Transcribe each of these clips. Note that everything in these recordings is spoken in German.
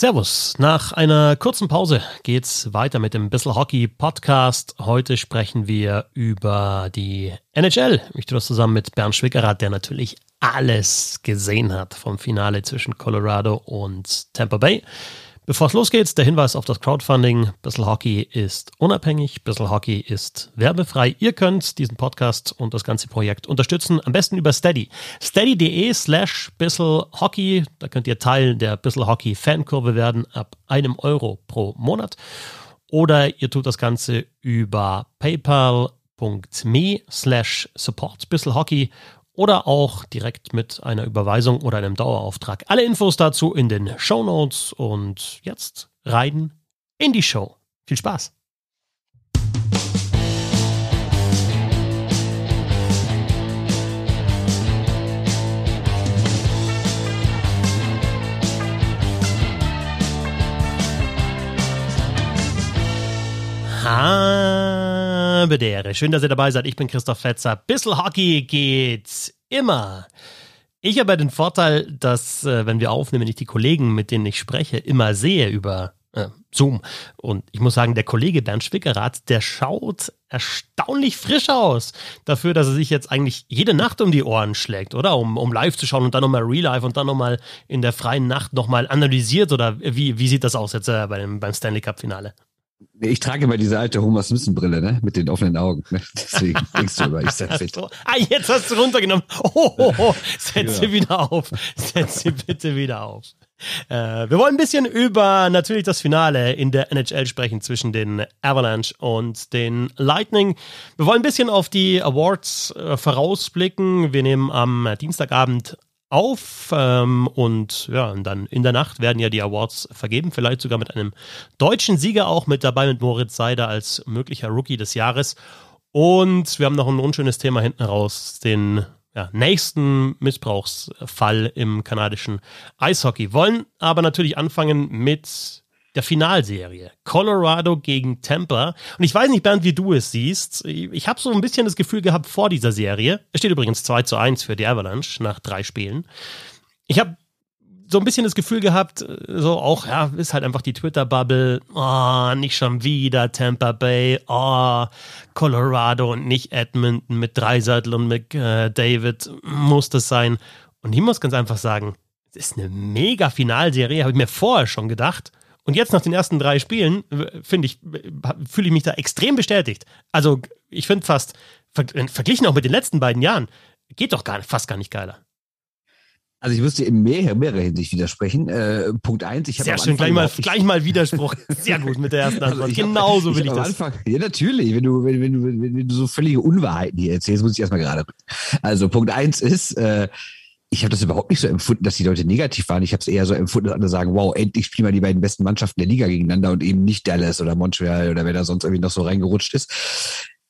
Servus. Nach einer kurzen Pause geht's weiter mit dem Bissel Hockey Podcast. Heute sprechen wir über die NHL. Ich tue das zusammen mit Bernd Schwickerath, der natürlich alles gesehen hat vom Finale zwischen Colorado und Tampa Bay. Bevor es losgeht, der Hinweis auf das Crowdfunding. Bissl Hockey ist unabhängig, Bissl Hockey ist werbefrei. Ihr könnt diesen Podcast und das ganze Projekt unterstützen, am besten über Steady. Steady.de slash Bissl Hockey. Da könnt ihr Teil der Bissl Hockey Fankurve werden, ab einem Euro pro Monat. Oder ihr tut das Ganze über paypal.me slash support Bissl Hockey oder auch direkt mit einer Überweisung oder einem Dauerauftrag. Alle Infos dazu in den Show Notes und jetzt rein in die Show. Viel Spaß! Habedere. Schön, dass ihr dabei seid. Ich bin Christoph Fetzer. Bissl Hockey geht's immer. Ich habe den Vorteil, dass, äh, wenn wir aufnehmen, ich die Kollegen, mit denen ich spreche, immer sehe über äh, Zoom. Und ich muss sagen, der Kollege Bernd Schwickerath, der schaut erstaunlich frisch aus. Dafür, dass er sich jetzt eigentlich jede Nacht um die Ohren schlägt, oder? Um, um live zu schauen und dann nochmal Real Life und dann nochmal in der freien Nacht nochmal analysiert. Oder wie, wie sieht das aus jetzt äh, beim, beim Stanley Cup Finale? Ich trage immer diese alte Homer Simpson Brille, ne? Mit den offenen Augen. Ne? Deswegen denkst du über, ich sei fit. Ah, jetzt hast du runtergenommen. Oh, oh, oh. setz sie wieder auf. Setz sie bitte wieder auf. Äh, wir wollen ein bisschen über natürlich das Finale in der NHL sprechen zwischen den Avalanche und den Lightning. Wir wollen ein bisschen auf die Awards äh, vorausblicken. Wir nehmen am Dienstagabend auf ähm, und ja, und dann in der Nacht werden ja die Awards vergeben, vielleicht sogar mit einem deutschen Sieger auch mit dabei, mit Moritz Seider als möglicher Rookie des Jahres. Und wir haben noch ein unschönes Thema hinten raus, den ja, nächsten Missbrauchsfall im kanadischen Eishockey. Wollen aber natürlich anfangen mit der Finalserie. Colorado gegen Tampa. Und ich weiß nicht, Bernd, wie du es siehst. Ich habe so ein bisschen das Gefühl gehabt vor dieser Serie. Es steht übrigens 2 zu 1 für die Avalanche nach drei Spielen. Ich habe so ein bisschen das Gefühl gehabt, so auch, ja, ist halt einfach die Twitter-Bubble. Oh, nicht schon wieder Tampa Bay. Oh, Colorado und nicht Edmonton mit Dreiseitel und mit äh, David. Muss das sein? Und ich muss ganz einfach sagen, es ist eine mega Finalserie, habe ich mir vorher schon gedacht. Und jetzt nach den ersten drei Spielen, finde ich, fühle ich mich da extrem bestätigt. Also, ich finde fast, verglichen auch mit den letzten beiden Jahren, geht doch gar, fast gar nicht geiler. Also ich müsste in mehr, mehrerer Hinsicht widersprechen. Äh, Punkt eins, ich habe Sehr schön, gleich mal, gleich mal Widerspruch. Sehr gut mit der ersten also Antwort. Also Genauso will ich, ich das. Anfang, ja, natürlich. Wenn du, wenn, wenn, du, wenn du so völlige Unwahrheiten hier erzählst, muss ich erstmal gerade. Also Punkt eins ist, äh, ich habe das überhaupt nicht so empfunden, dass die Leute negativ waren. Ich habe es eher so empfunden, dass andere sagen, wow, endlich spielen wir die beiden besten Mannschaften der Liga gegeneinander und eben nicht Dallas oder Montreal oder wer da sonst irgendwie noch so reingerutscht ist.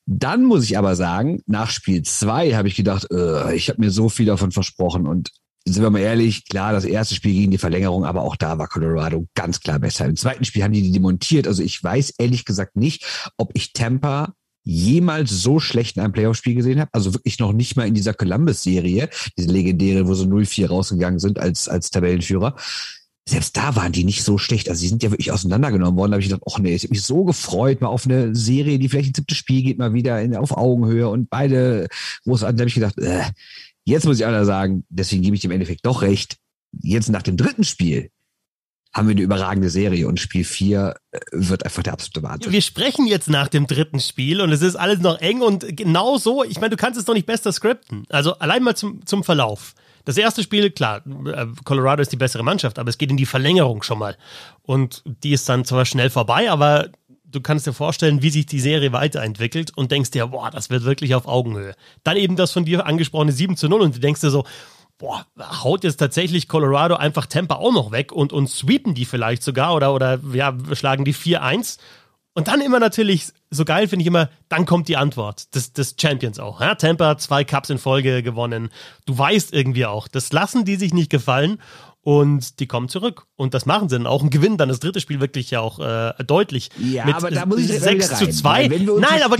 Dann muss ich aber sagen, nach Spiel zwei habe ich gedacht, äh, ich habe mir so viel davon versprochen und sind wir mal ehrlich, klar, das erste Spiel gegen die Verlängerung, aber auch da war Colorado ganz klar besser. Im zweiten Spiel haben die die demontiert. Also ich weiß ehrlich gesagt nicht, ob ich Tampa jemals so schlecht in einem Playoff-Spiel gesehen habe. Also wirklich noch nicht mal in dieser Columbus-Serie, diese legendäre, wo so 0-4 rausgegangen sind als, als Tabellenführer. Selbst da waren die nicht so schlecht. Also sie sind ja wirklich auseinandergenommen worden. Da habe ich gedacht, ach nee, ich habe mich so gefreut, mal auf eine Serie, die vielleicht ins siebte Spiel geht, mal wieder in, auf Augenhöhe und beide, an, da habe ich gedacht, äh, jetzt muss ich einer sagen, deswegen gebe ich dem Endeffekt doch recht. Jetzt nach dem dritten Spiel haben wir eine überragende Serie und Spiel 4 äh, wird einfach der absolute Wahnsinn. Wir sprechen jetzt nach dem dritten Spiel und es ist alles noch eng und genau so, ich meine, du kannst es doch nicht besser skripten. Also allein mal zum, zum Verlauf. Das erste Spiel, klar, äh, Colorado ist die bessere Mannschaft, aber es geht in die Verlängerung schon mal. Und die ist dann zwar schnell vorbei, aber du kannst dir vorstellen, wie sich die Serie weiterentwickelt und denkst dir, boah, das wird wirklich auf Augenhöhe. Dann eben das von dir angesprochene 7 zu 0 und du denkst dir so, boah, haut jetzt tatsächlich Colorado einfach Tampa auch noch weg und, und sweepen die vielleicht sogar oder, oder ja, schlagen die 4-1. Und dann immer natürlich, so geil finde ich immer, dann kommt die Antwort des, des Champions auch. Ja? Tampa zwei Cups in Folge gewonnen. Du weißt irgendwie auch, das lassen die sich nicht gefallen und die kommen zurück. Und das machen sie dann auch und gewinnen dann das dritte Spiel wirklich ja auch äh, deutlich. Ja, mit aber da muss ich 6 zu 2. Nein, aber,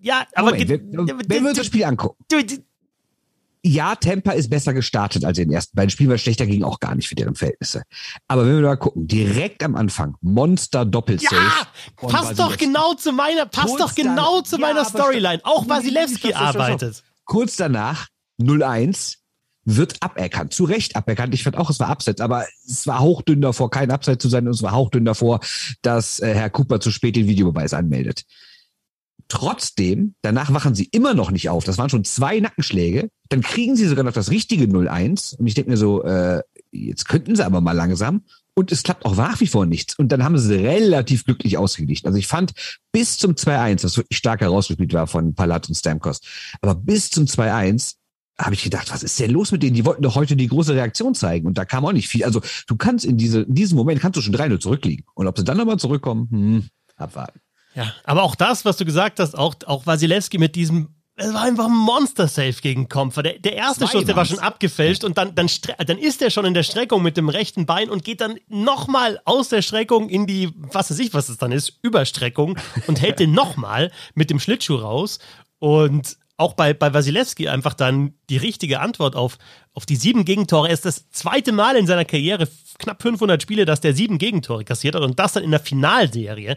ja, aber Moment, wenn, wenn wir uns das Spiel angucken. Du, ja, Tampa ist besser gestartet als in den ersten beiden Spielen, weil schlechter ging auch gar nicht für deren Verhältnisse. Aber wenn wir mal gucken, direkt am Anfang, Monster Doppelsave. Ja, passt doch genau zu meiner, passt Kurz doch genau dann, zu meiner ja, Storyline. Auch Wasilewski arbeitet. Kurz danach, 0-1, wird aberkannt. Zu Recht aberkannt. Ich fand auch, es war Abseits, aber es war hauchdünn davor, kein Abseits zu sein und es war hauchdünn davor, dass äh, Herr Cooper zu spät den Videobeweis anmeldet. Trotzdem, danach wachen sie immer noch nicht auf. Das waren schon zwei Nackenschläge. Dann kriegen sie sogar noch das richtige 0-1. Und ich denke mir so, äh, jetzt könnten sie aber mal langsam. Und es klappt auch nach wie vor nichts. Und dann haben sie relativ glücklich ausgeglichen. Also ich fand bis zum 2-1, was wirklich stark herausgespielt war von Palat und Stamkos, aber bis zum 2-1 habe ich gedacht, was ist denn los mit denen? Die wollten doch heute die große Reaktion zeigen. Und da kam auch nicht viel. Also du kannst in, diese, in diesem Moment kannst du schon 3-0 zurückliegen. Und ob sie dann nochmal zurückkommen, hm, abwarten. Ja, aber auch das, was du gesagt hast, auch, auch Wasilewski mit diesem es war einfach ein Monster-Safe gegen Kompfer. Der, der erste Zwei Schuss, der war schon abgefälscht und dann, dann, dann ist er schon in der Streckung mit dem rechten Bein und geht dann nochmal aus der Streckung in die, was weiß ich, was es dann ist, Überstreckung und hält den nochmal mit dem Schlittschuh raus. Und auch bei, bei Wasilewski einfach dann die richtige Antwort auf, auf die sieben Gegentore. Er ist das zweite Mal in seiner Karriere, knapp 500 Spiele, dass der sieben Gegentore kassiert hat und das dann in der Finalserie.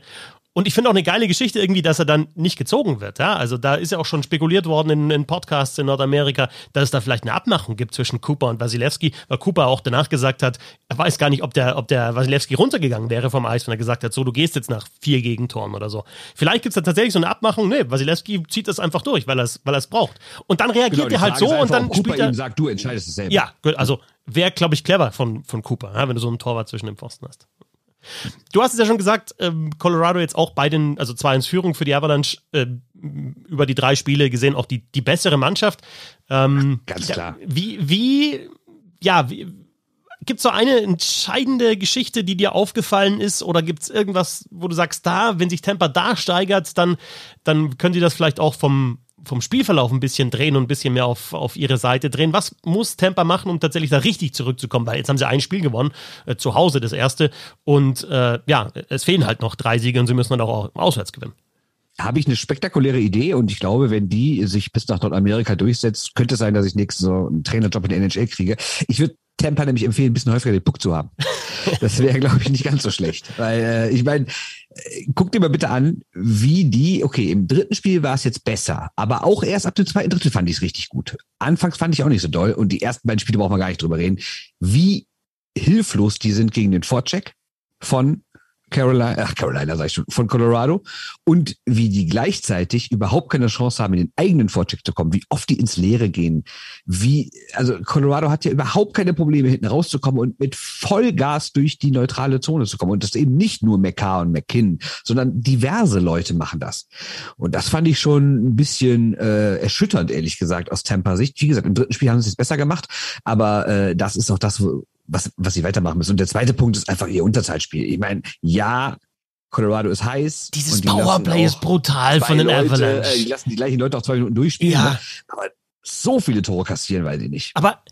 Und ich finde auch eine geile Geschichte irgendwie, dass er dann nicht gezogen wird. Ja? Also da ist ja auch schon spekuliert worden in, in, Podcasts in Nordamerika, dass es da vielleicht eine Abmachung gibt zwischen Cooper und Wasilewski, weil Cooper auch danach gesagt hat, er weiß gar nicht, ob der, ob der Wasilewski runtergegangen wäre vom Eis, wenn er gesagt hat, so, du gehst jetzt nach vier Gegentoren oder so. Vielleicht gibt es da tatsächlich so eine Abmachung, nee, Wasilewski zieht das einfach durch, weil er es weil braucht. Und dann reagiert genau, er halt so und dann spielt er. Ihm sagt, du entscheidest es selber. Ja, also wäre, glaube ich, clever von, von Cooper, ja, wenn du so einen Torwart zwischen dem Pfosten hast. Du hast es ja schon gesagt, ähm, Colorado jetzt auch bei den, also zwar ins Führung für die Avalanche äh, über die drei Spiele gesehen, auch die, die bessere Mannschaft. Ähm, Ganz klar. Ja, wie, wie, ja, wie, gibt es so eine entscheidende Geschichte, die dir aufgefallen ist? Oder gibt es irgendwas, wo du sagst, da, wenn sich Tampa da steigert, dann, dann können sie das vielleicht auch vom, vom Spielverlauf ein bisschen drehen und ein bisschen mehr auf, auf ihre Seite drehen. Was muss Tampa machen, um tatsächlich da richtig zurückzukommen? Weil jetzt haben sie ein Spiel gewonnen, äh, zu Hause das erste. Und äh, ja, es fehlen halt noch drei Siege und sie müssen dann auch auswärts gewinnen. Habe ich eine spektakuläre Idee und ich glaube, wenn die sich bis nach Nordamerika durchsetzt, könnte es sein, dass ich nächstes so einen Trainerjob in der NHL kriege. Ich würde Tampa nämlich empfehlen, ein bisschen häufiger den Puck zu haben. Das wäre, glaube ich, nicht ganz so schlecht. Weil äh, ich meine, äh, guck dir mal bitte an, wie die, okay, im dritten Spiel war es jetzt besser, aber auch erst ab dem zweiten Drittel fand ich es richtig gut. Anfangs fand ich auch nicht so doll und die ersten beiden Spiele brauchen wir gar nicht drüber reden, wie hilflos die sind gegen den Vorcheck von Carolina, ach Carolina sag ich schon, von Colorado und wie die gleichzeitig überhaupt keine Chance haben, in den eigenen Vorcheck zu kommen, wie oft die ins Leere gehen, wie, also Colorado hat ja überhaupt keine Probleme, hinten rauszukommen und mit Vollgas durch die neutrale Zone zu kommen. Und das eben nicht nur McCarr und McKinn, sondern diverse Leute machen das. Und das fand ich schon ein bisschen äh, erschütternd, ehrlich gesagt, aus Tampa-Sicht. Wie gesagt, im dritten Spiel haben sie es besser gemacht, aber äh, das ist auch das, wo, was, was sie weitermachen müssen. Und der zweite Punkt ist einfach ihr Unterzahlspiel. Ich meine, ja, Colorado ist heiß. Dieses Powerplay ist brutal von den Leute, Avalanche. Äh, die lassen die gleichen Leute auch zwei Minuten durchspielen. Ja. Ne? Aber so viele Tore kassieren, weiß ich nicht. Aber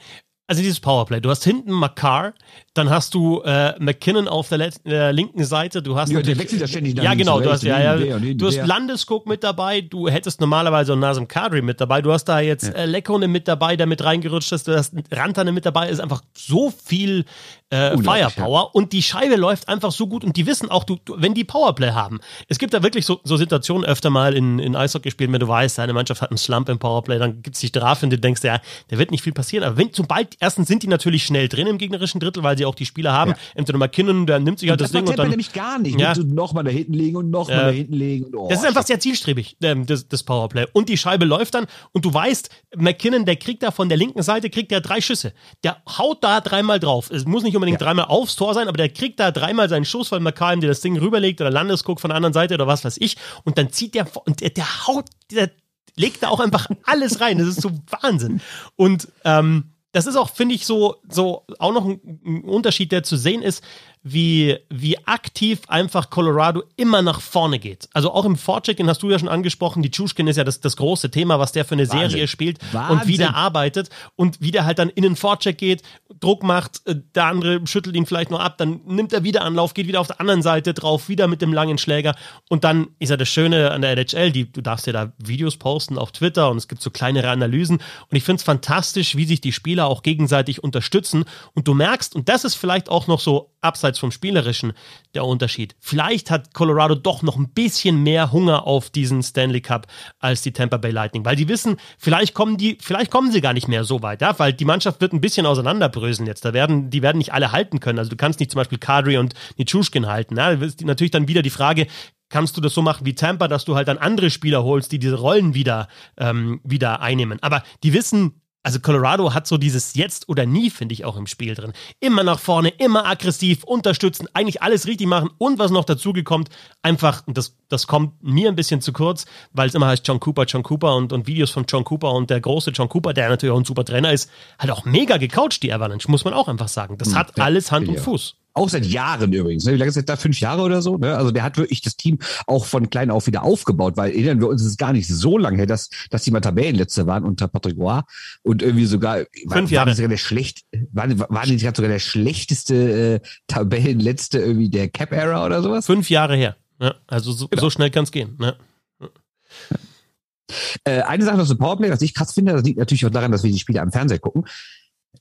also dieses Powerplay, du hast hinten Makar, dann hast du äh, McKinnon auf der äh, linken Seite, du hast ja, der wechselt ja ständig Ja, genau, du hast ja, ja, du hast Landeskog mit dabei, du hättest normalerweise Nasem Kadri mit dabei, du hast da jetzt ja. äh, Lekkonen mit dabei, der mit reingerutscht ist, du hast Rantane mit dabei, ist einfach so viel äh, Firepower ja. und die Scheibe läuft einfach so gut. Und die wissen auch, du, du, wenn die Powerplay haben, es gibt da wirklich so, so Situationen öfter mal in, in Eishockey-Spielen, wenn du weißt, deine Mannschaft hat einen Slump im Powerplay, dann gibt es dich drauf und du denkst, ja, da wird nicht viel passieren, aber wenn, sobald, erstens sind die natürlich schnell drin im gegnerischen Drittel, weil sie auch die Spieler haben, ja. entweder McKinnon, der nimmt sich halt das, das Ding und dann... nämlich gar nicht, ja. nochmal da hinten legen und nochmal ja. da hinten legen. Und, oh, das ist einfach sehr zielstrebig, ähm, das, das Powerplay und die Scheibe läuft dann und du weißt, McKinnon, der kriegt da von der linken Seite, kriegt der drei Schüsse, der haut da dreimal drauf, es muss nicht unbedingt dreimal aufs Tor sein, aber der kriegt da dreimal seinen Schuss, weil McCallum dir das Ding rüberlegt oder Landesguck von der anderen Seite oder was weiß ich. Und dann zieht der und der, der haut, der legt da auch einfach alles rein. Das ist so Wahnsinn. Und ähm, das ist auch, finde ich, so, so auch noch ein, ein, Unterschied, der zu sehen ist. Wie, wie aktiv einfach Colorado immer nach vorne geht. Also auch im Vorcheck, den hast du ja schon angesprochen, die Tschuschkin ist ja das, das große Thema, was der für eine Wahnsinn. Serie spielt Wahnsinn. und wie der arbeitet und wie der halt dann in den Vorcheck geht, Druck macht, äh, der andere schüttelt ihn vielleicht noch ab, dann nimmt er wieder Anlauf, geht wieder auf der anderen Seite drauf, wieder mit dem langen Schläger und dann ist ja das Schöne an der NHL, die, du darfst ja da Videos posten auf Twitter und es gibt so kleinere Analysen und ich finde es fantastisch, wie sich die Spieler auch gegenseitig unterstützen und du merkst, und das ist vielleicht auch noch so abseits vom Spielerischen der Unterschied. Vielleicht hat Colorado doch noch ein bisschen mehr Hunger auf diesen Stanley Cup als die Tampa Bay Lightning, weil die wissen, vielleicht kommen die, vielleicht kommen sie gar nicht mehr so weit, ja, weil die Mannschaft wird ein bisschen auseinanderbröseln jetzt. Da werden, die werden nicht alle halten können. Also du kannst nicht zum Beispiel Kadri und Nichushkin halten. Ja. Natürlich dann wieder die Frage, kannst du das so machen wie Tampa, dass du halt dann andere Spieler holst, die diese Rollen wieder, ähm, wieder einnehmen. Aber die wissen, also Colorado hat so dieses Jetzt oder Nie, finde ich, auch im Spiel drin. Immer nach vorne, immer aggressiv, unterstützen, eigentlich alles richtig machen und was noch dazu kommt, einfach, das, das kommt mir ein bisschen zu kurz, weil es immer heißt John Cooper, John Cooper und, und Videos von John Cooper und der große John Cooper, der natürlich auch ein super Trainer ist, hat auch mega gecoacht, die Avalanche, muss man auch einfach sagen. Das hm, hat alles Hand und Fuß. Auch seit Jahren übrigens. Ne? Wie lange ist das da? Fünf Jahre oder so? Ne? Also der hat wirklich das Team auch von klein auf wieder aufgebaut, weil erinnern wir uns, es ist gar nicht so lange her, dass, dass die mal Tabellenletzte waren unter Patrick Roy und irgendwie sogar Fünf Jahre. Waren sogar der schlecht, waren, waren die sogar der schlechteste äh, Tabellenletzte irgendwie der Cap-Era oder sowas? Fünf Jahre her. Ja, also so, genau. so schnell kann es gehen. Ne? Äh, eine Sache noch zum Powerplay, was ich krass finde, das liegt natürlich auch daran, dass wir die Spiele am Fernseher gucken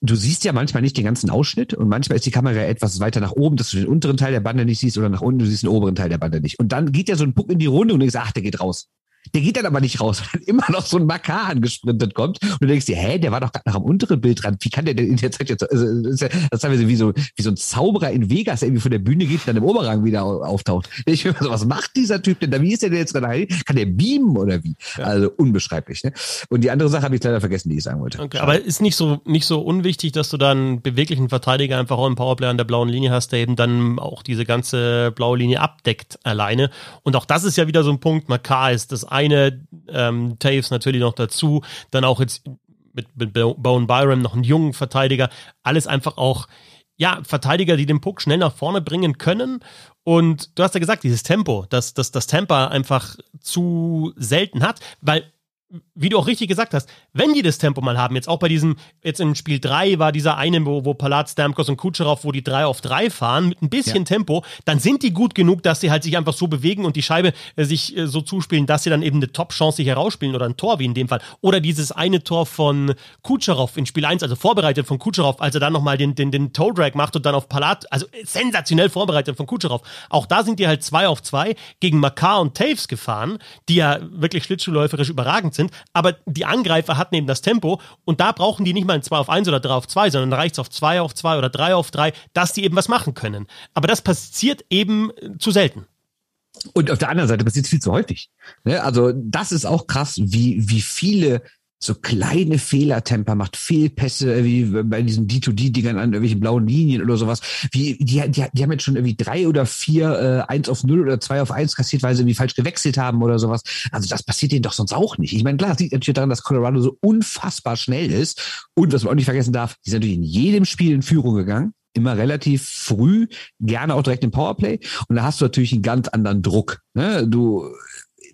du siehst ja manchmal nicht den ganzen Ausschnitt und manchmal ist die Kamera etwas weiter nach oben, dass du den unteren Teil der Bande nicht siehst oder nach unten, du siehst den oberen Teil der Bande nicht. Und dann geht ja so ein Puck in die Runde und du denkst, ach, der geht raus. Der geht dann aber nicht raus, weil immer noch so ein Makar angesprintet kommt. Und du denkst dir, hä, der war doch gerade noch am unteren Bild dran. Wie kann der denn in der Zeit jetzt, also, das ist ja wie so, wie so ein Zauberer in Vegas, der irgendwie von der Bühne geht und dann im Oberrang wieder auftaucht. Ich mir so, was macht dieser Typ denn da? Wie ist der denn jetzt gerade? Kann der beamen oder wie? Ja. Also unbeschreiblich, ne? Und die andere Sache habe ich leider vergessen, die ich sagen wollte. Okay, aber ist nicht so, nicht so unwichtig, dass du dann beweglichen Verteidiger einfach auch im Powerplay an der blauen Linie hast, der eben dann auch diese ganze blaue Linie abdeckt alleine. Und auch das ist ja wieder so ein Punkt. Makar ist das eine, ähm, Taves natürlich noch dazu, dann auch jetzt mit, mit Bowen Byram noch einen jungen Verteidiger, alles einfach auch, ja, Verteidiger, die den Puck schnell nach vorne bringen können. Und du hast ja gesagt, dieses Tempo, dass das, das Tempo einfach zu selten hat, weil wie du auch richtig gesagt hast, wenn die das Tempo mal haben, jetzt auch bei diesem, jetzt im Spiel 3 war dieser eine, wo, wo Palat, Stamkos und Kutscherow, wo die 3 auf 3 fahren, mit ein bisschen ja. Tempo, dann sind die gut genug, dass sie halt sich einfach so bewegen und die Scheibe äh, sich äh, so zuspielen, dass sie dann eben eine Top-Chance sich herausspielen oder ein Tor, wie in dem Fall. Oder dieses eine Tor von Kutscherow in Spiel 1, also vorbereitet von Kutscherow, als er dann nochmal den, den, den Toe-Drag macht und dann auf Palat, also sensationell vorbereitet von Kutscherow. Auch da sind die halt 2 auf 2 gegen Makar und Taves gefahren, die ja wirklich schlittschuhläuferisch überragend sind, aber die Angreifer hatten eben das Tempo und da brauchen die nicht mal ein 2 auf 1 oder 3 auf 2, sondern reicht es auf 2 auf 2 oder 3 auf 3, dass die eben was machen können. Aber das passiert eben zu selten. Und auf der anderen Seite passiert es viel zu häufig. Ne? Also das ist auch krass, wie, wie viele so kleine Fehlertemper macht, Fehlpässe, wie bei diesen D2D-Dingern an irgendwelchen blauen Linien oder sowas. Wie, die, die, die haben jetzt schon irgendwie drei oder vier, äh, eins auf null oder zwei auf eins kassiert, weil sie irgendwie falsch gewechselt haben oder sowas. Also das passiert denen doch sonst auch nicht. Ich meine, klar, es liegt natürlich daran, dass Colorado so unfassbar schnell ist. Und was man auch nicht vergessen darf, die sind natürlich in jedem Spiel in Führung gegangen immer relativ früh, gerne auch direkt im Powerplay. Und da hast du natürlich einen ganz anderen Druck. Ne? Du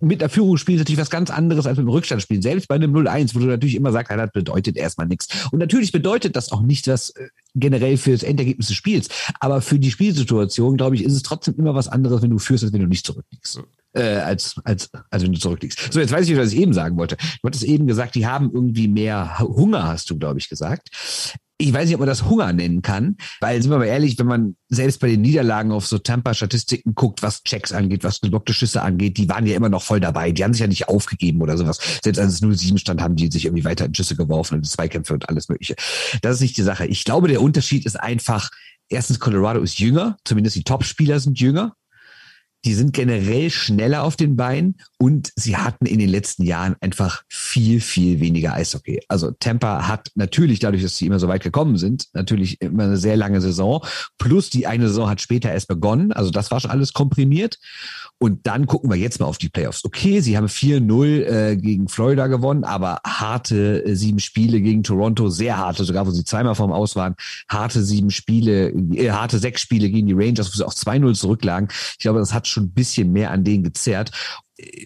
mit der Führung spielen ist natürlich was ganz anderes als mit dem Rückstand spielen. Selbst bei einem 0-1, wo du natürlich immer sagst, das bedeutet erstmal nichts. Und natürlich bedeutet das auch nicht was äh, generell für das Endergebnis des Spiels. Aber für die Spielsituation, glaube ich, ist es trotzdem immer was anderes, wenn du führst, als wenn du nicht zurückliegst. Äh, als, als, als wenn du zurückliegst. So, jetzt weiß ich, was ich eben sagen wollte. Du hattest eben gesagt, die haben irgendwie mehr Hunger, hast du, glaube ich, gesagt ich weiß nicht, ob man das Hunger nennen kann, weil, sind wir mal ehrlich, wenn man selbst bei den Niederlagen auf so Tampa-Statistiken guckt, was Checks angeht, was geblockte Schüsse angeht, die waren ja immer noch voll dabei. Die haben sich ja nicht aufgegeben oder sowas. Selbst als es 0-7 stand, haben die sich irgendwie weiter in Schüsse geworfen und Zweikämpfe und alles Mögliche. Das ist nicht die Sache. Ich glaube, der Unterschied ist einfach, erstens, Colorado ist jünger, zumindest die Top-Spieler sind jünger die sind generell schneller auf den Beinen und sie hatten in den letzten Jahren einfach viel, viel weniger Eishockey. Also Tampa hat natürlich dadurch, dass sie immer so weit gekommen sind, natürlich immer eine sehr lange Saison. Plus die eine Saison hat später erst begonnen. Also das war schon alles komprimiert. Und dann gucken wir jetzt mal auf die Playoffs. Okay, sie haben 4-0 äh, gegen Florida gewonnen, aber harte äh, sieben Spiele gegen Toronto, sehr harte, sogar wo sie zweimal vorm Aus waren, harte sieben Spiele, äh, harte sechs Spiele gegen die Rangers, wo sie auch 2-0 zurücklagen. Ich glaube, das hat schon ein bisschen mehr an denen gezerrt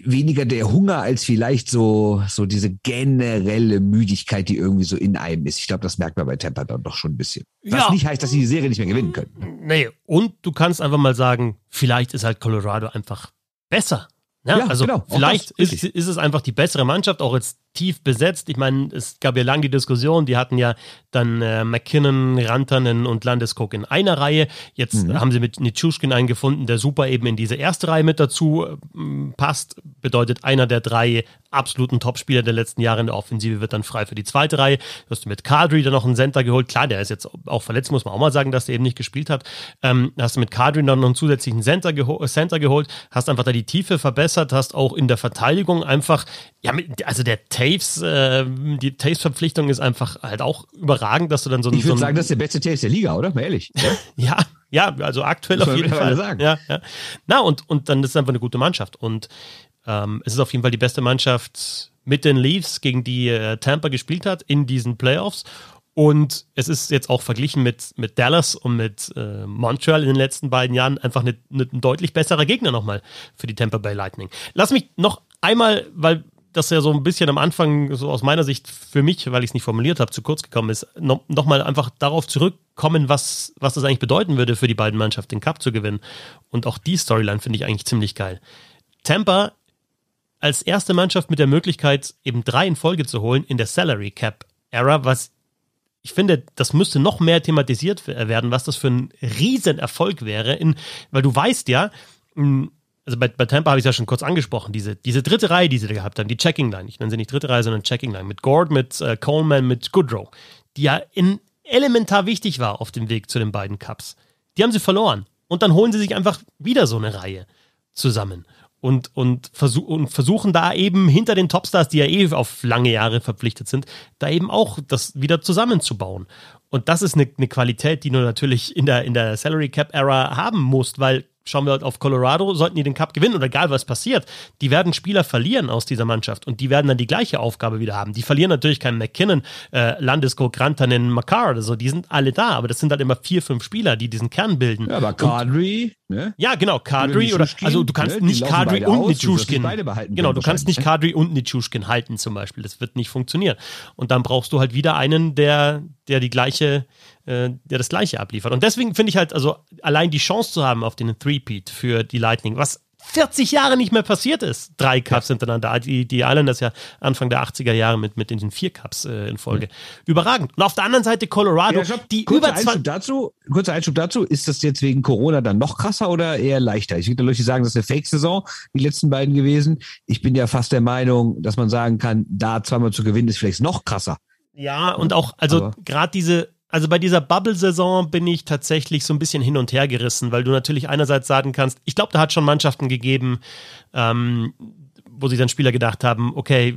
weniger der Hunger als vielleicht so, so diese generelle Müdigkeit, die irgendwie so in einem ist. Ich glaube, das merkt man bei Tampa dann doch schon ein bisschen. Was ja. nicht heißt, dass sie die Serie nicht mehr gewinnen können. Nee, und du kannst einfach mal sagen, vielleicht ist halt Colorado einfach besser. Ja, ja also genau, vielleicht ist, ist es einfach die bessere Mannschaft, auch jetzt tief besetzt. Ich meine, es gab ja lange die Diskussion, die hatten ja dann äh, McKinnon, Rantanen und Landeskog in einer Reihe. Jetzt mhm. haben sie mit Nitschushkin einen gefunden, der super eben in diese erste Reihe mit dazu äh, passt. Bedeutet, einer der drei absoluten Topspieler der letzten Jahre in der Offensive wird dann frei für die zweite Reihe. Du hast mit Kadri dann noch einen Center geholt. Klar, der ist jetzt auch verletzt, muss man auch mal sagen, dass der eben nicht gespielt hat. Ähm, hast du mit Kadri dann noch einen zusätzlichen Center, geho Center geholt, hast einfach da die Tiefe verbessert, hast auch in der Verteidigung einfach, ja, also der Taves, äh, die Taves-Verpflichtung ist einfach halt auch überragend, dass du dann so Ich würde so sagen, das ist der beste Taves der Liga, oder? Mal ehrlich. ja, ja, also aktuell auf jeden Fall. Sagen. Ja, ja. Na, und, und dann ist es einfach eine gute Mannschaft. Und ähm, es ist auf jeden Fall die beste Mannschaft mit den Leafs, gegen die äh, Tampa gespielt hat in diesen Playoffs. Und es ist jetzt auch verglichen mit, mit Dallas und mit äh, Montreal in den letzten beiden Jahren einfach eine, eine, ein deutlich besserer Gegner nochmal für die Tampa Bay Lightning. Lass mich noch einmal, weil das ja so ein bisschen am Anfang, so aus meiner Sicht für mich, weil ich es nicht formuliert habe, zu kurz gekommen ist, no, nochmal einfach darauf zurückkommen, was, was das eigentlich bedeuten würde für die beiden Mannschaften, den Cup zu gewinnen. Und auch die Storyline finde ich eigentlich ziemlich geil. Tampa als erste Mannschaft mit der Möglichkeit, eben drei in Folge zu holen in der Salary Cap Era, was ich finde, das müsste noch mehr thematisiert werden, was das für ein Riesenerfolg wäre, in, weil du weißt ja, also bei, bei Tampa habe ich es ja schon kurz angesprochen, diese, diese dritte Reihe, die sie da gehabt haben, die Checking Line, ich nenne sie nicht dritte Reihe, sondern Checking Line, mit Gord, mit äh, Coleman, mit Goodrow, die ja in elementar wichtig war auf dem Weg zu den beiden Cups. Die haben sie verloren. Und dann holen sie sich einfach wieder so eine Reihe zusammen und, und, versuch, und versuchen da eben hinter den Topstars, die ja eh auf lange Jahre verpflichtet sind, da eben auch das wieder zusammenzubauen. Und das ist eine, eine Qualität, die du natürlich in der, in der Salary Cap Era haben musst, weil schauen wir halt auf Colorado, sollten die den Cup gewinnen oder egal was passiert, die werden Spieler verlieren aus dieser Mannschaft und die werden dann die gleiche Aufgabe wieder haben. Die verlieren natürlich keinen McKinnon, äh, Landeskog, Grantanen, Makar oder so, die sind alle da, aber das sind halt immer vier, fünf Spieler, die diesen Kern bilden. Ja, aber Kadri, ne? Ja, genau, Kadri oder, also du kannst ne? nicht Kadri und Nitschushkin. Genau, du kannst nicht? Kadri und Nitschushkin halten zum Beispiel, das wird nicht funktionieren. Und dann brauchst du halt wieder einen, der, der die gleiche äh, der das Gleiche abliefert. Und deswegen finde ich halt, also allein die Chance zu haben auf den Three-Peat für die Lightning, was 40 Jahre nicht mehr passiert ist. Drei Cups hintereinander. Die, die Islanders ja Anfang der 80er Jahre mit, mit den vier Cups äh, in Folge. Überragend. Und auf der anderen Seite Colorado, ja, die über Einschub dazu, Kurzer Einschub dazu, ist das jetzt wegen Corona dann noch krasser oder eher leichter? Ich würde Leute sagen, das ist eine Fake-Saison, die letzten beiden gewesen. Ich bin ja fast der Meinung, dass man sagen kann, da zweimal zu gewinnen, ist vielleicht noch krasser. Ja, und auch, also gerade diese also bei dieser Bubble-Saison bin ich tatsächlich so ein bisschen hin und her gerissen, weil du natürlich einerseits sagen kannst, ich glaube, da hat schon Mannschaften gegeben, ähm, wo sich dann Spieler gedacht haben, okay,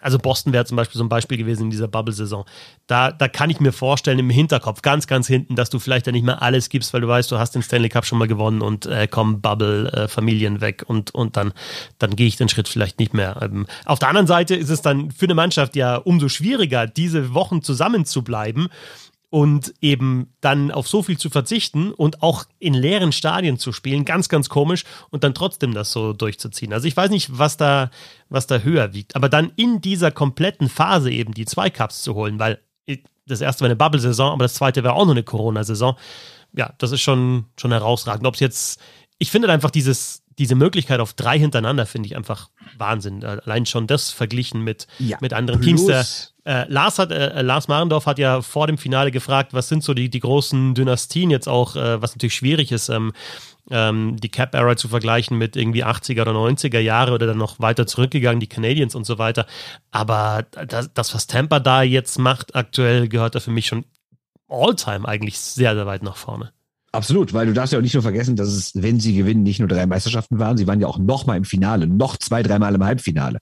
also Boston wäre zum Beispiel so ein Beispiel gewesen in dieser Bubble-Saison. Da, da kann ich mir vorstellen, im Hinterkopf, ganz, ganz hinten, dass du vielleicht ja nicht mehr alles gibst, weil du weißt, du hast den Stanley Cup schon mal gewonnen und äh, kommen Bubble-Familien äh, weg und, und dann, dann gehe ich den Schritt vielleicht nicht mehr. Ähm, auf der anderen Seite ist es dann für eine Mannschaft ja umso schwieriger, diese Wochen zusammen zu bleiben und eben dann auf so viel zu verzichten und auch in leeren Stadien zu spielen, ganz, ganz komisch und dann trotzdem das so durchzuziehen. Also ich weiß nicht, was da, was da höher wiegt, aber dann in dieser kompletten Phase eben die zwei Cups zu holen, weil das erste war eine Bubble-Saison, aber das zweite wäre auch noch eine Corona-Saison. Ja, das ist schon, schon herausragend. Ob es jetzt, ich finde einfach dieses, diese Möglichkeit auf drei hintereinander finde ich einfach Wahnsinn. Allein schon das verglichen mit, ja, mit anderen Teams. Der, äh, Lars, hat, äh, Lars Marendorf hat ja vor dem Finale gefragt, was sind so die, die großen Dynastien jetzt auch, äh, was natürlich schwierig ist, ähm, ähm, die Cap-Era zu vergleichen mit irgendwie 80er oder 90er Jahre oder dann noch weiter zurückgegangen, die Canadiens und so weiter. Aber das, das was Tampa da jetzt macht aktuell, gehört da für mich schon all-time eigentlich sehr, sehr weit nach vorne. Absolut, weil du darfst ja auch nicht nur vergessen, dass es, wenn sie gewinnen, nicht nur drei Meisterschaften waren, sie waren ja auch noch mal im Finale, noch zwei, dreimal im Halbfinale.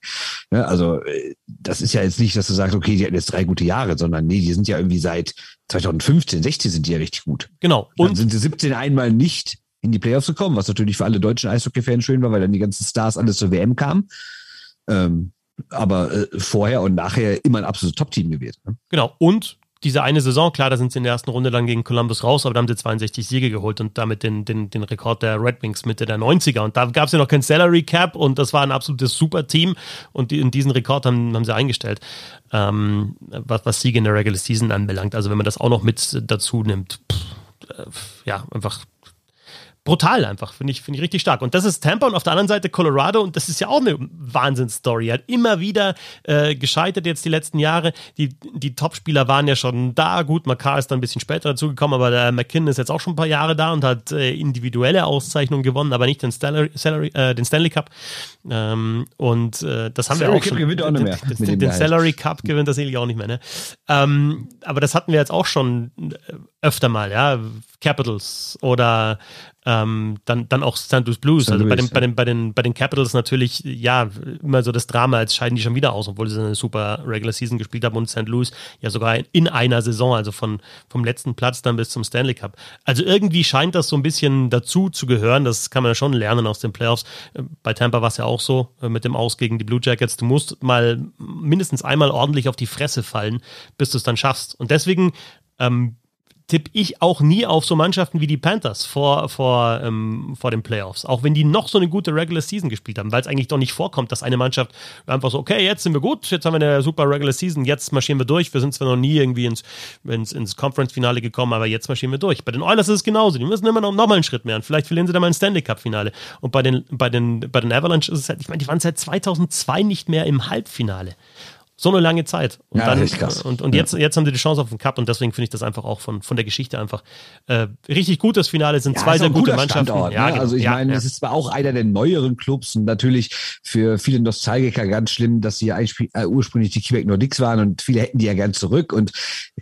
Ja, also äh, das ist ja jetzt nicht, dass du sagst, okay, die hatten jetzt drei gute Jahre, sondern nee, die sind ja irgendwie seit 2015, 16 sind die ja richtig gut. Genau. Und Dann sind sie 17 einmal nicht in die Playoffs gekommen, was natürlich für alle deutschen Eishockey-Fans schön war, weil dann die ganzen Stars alles zur WM kamen. Ähm, aber äh, vorher und nachher immer ein absolutes Top-Team gewesen. Ne? Genau. Und diese eine Saison, klar, da sind sie in der ersten Runde dann gegen Columbus raus, aber da haben sie 62 Siege geholt und damit den, den, den Rekord der Red Wings Mitte der 90er. Und da gab es ja noch kein Salary Cap und das war ein absolutes Super-Team und in diesen Rekord haben, haben sie eingestellt, ähm, was, was Siege in der Regular Season anbelangt. Also wenn man das auch noch mit dazu nimmt, pff, äh, ja, einfach brutal einfach, finde ich, finde ich richtig stark. Und das ist Tampa und auf der anderen Seite Colorado und das ist ja auch eine Wahnsinnsstory. Er hat immer wieder äh, gescheitert jetzt die letzten Jahre. Die, die Topspieler waren ja schon da. Gut, Makar ist dann ein bisschen später dazugekommen, aber der McKinnon ist jetzt auch schon ein paar Jahre da und hat äh, individuelle Auszeichnungen gewonnen, aber nicht den, Stanley, Salary, äh, den Stanley Cup. Ähm, und äh, das haben Salary wir auch schon. Gewinnt auch nicht mehr den, den, den Salary Cup gewinnt das eigentlich auch nicht mehr. Ne? Ähm, aber das hatten wir jetzt auch schon äh, öfter mal, ja. Capitals oder ähm, dann, dann auch St. Louis Blues. St. also Louis, bei, den, ja. bei, den, bei, den, bei den Capitals natürlich, ja, immer so das Drama, als scheiden die schon wieder aus, obwohl sie eine super Regular Season gespielt haben und St. Louis ja sogar in einer Saison, also von, vom letzten Platz dann bis zum Stanley Cup. Also irgendwie scheint das so ein bisschen dazu zu gehören, das kann man ja schon lernen aus den Playoffs. Bei Tampa war es ja auch so, äh, mit dem Aus gegen die Blue Jackets, du musst mal mindestens einmal ordentlich auf die Fresse fallen, bis du es dann schaffst. Und deswegen ähm, tippe ich auch nie auf so Mannschaften wie die Panthers vor, vor, ähm, vor den Playoffs. Auch wenn die noch so eine gute Regular Season gespielt haben, weil es eigentlich doch nicht vorkommt, dass eine Mannschaft einfach so, okay, jetzt sind wir gut, jetzt haben wir eine super Regular Season, jetzt marschieren wir durch. Wir sind zwar noch nie irgendwie ins, ins, ins Conference-Finale gekommen, aber jetzt marschieren wir durch. Bei den Oilers ist es genauso. Die müssen immer noch, noch mal einen Schritt mehr. Und vielleicht verlieren sie dann mal ein Stanley Cup-Finale. Und bei den, bei, den, bei den Avalanche ist es halt, ich meine, die waren seit 2002 nicht mehr im Halbfinale so eine lange Zeit. Und, ja, dann, und, und jetzt, ja. jetzt haben sie die Chance auf den Cup und deswegen finde ich das einfach auch von, von der Geschichte einfach äh, richtig gut. Das Finale sind ja, zwei sehr gute Mannschaften. Standort, ja, ne? genau. Also ich meine, es ist zwar auch einer der neueren Clubs und natürlich für viele Nostalgiker ganz schlimm, dass sie ja äh, ursprünglich die Quebec Nordics waren und viele hätten die ja gern zurück. Und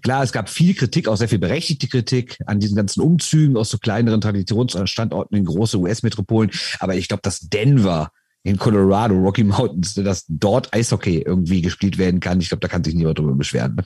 klar, es gab viel Kritik, auch sehr viel berechtigte Kritik an diesen ganzen Umzügen aus so kleineren Traditionsstandorten in große US-Metropolen. Aber ich glaube, dass Denver in Colorado, Rocky Mountains, dass dort Eishockey irgendwie gespielt werden kann. Ich glaube, da kann sich niemand drüber beschweren. Ne?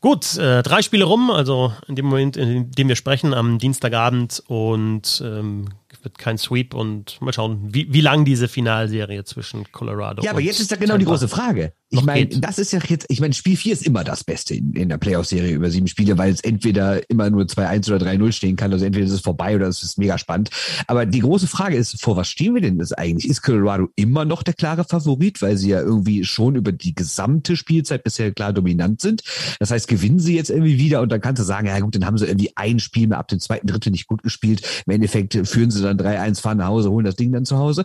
Gut, äh, drei Spiele rum, also in dem Moment, in dem wir sprechen, am Dienstagabend und ähm, wird kein Sweep und mal schauen, wie, wie lang diese Finalserie zwischen Colorado Ja, aber jetzt ist ja genau die große Frage. Ich meine, das ist ja jetzt, ich meine, Spiel 4 ist immer das Beste in, in der Playoff-Serie über sieben Spiele, weil es entweder immer nur 2-1 oder 3-0 stehen kann. Also entweder ist es vorbei oder es ist mega spannend. Aber die große Frage ist, vor was stehen wir denn das eigentlich? Ist Colorado immer noch der klare Favorit, weil sie ja irgendwie schon über die gesamte Spielzeit bisher klar dominant sind? Das heißt, gewinnen sie jetzt irgendwie wieder und dann kannst du sagen, ja gut, dann haben sie irgendwie ein Spiel mehr ab dem zweiten, dritten nicht gut gespielt. Im Endeffekt führen sie dann 3-1, fahren nach Hause, holen das Ding dann zu Hause.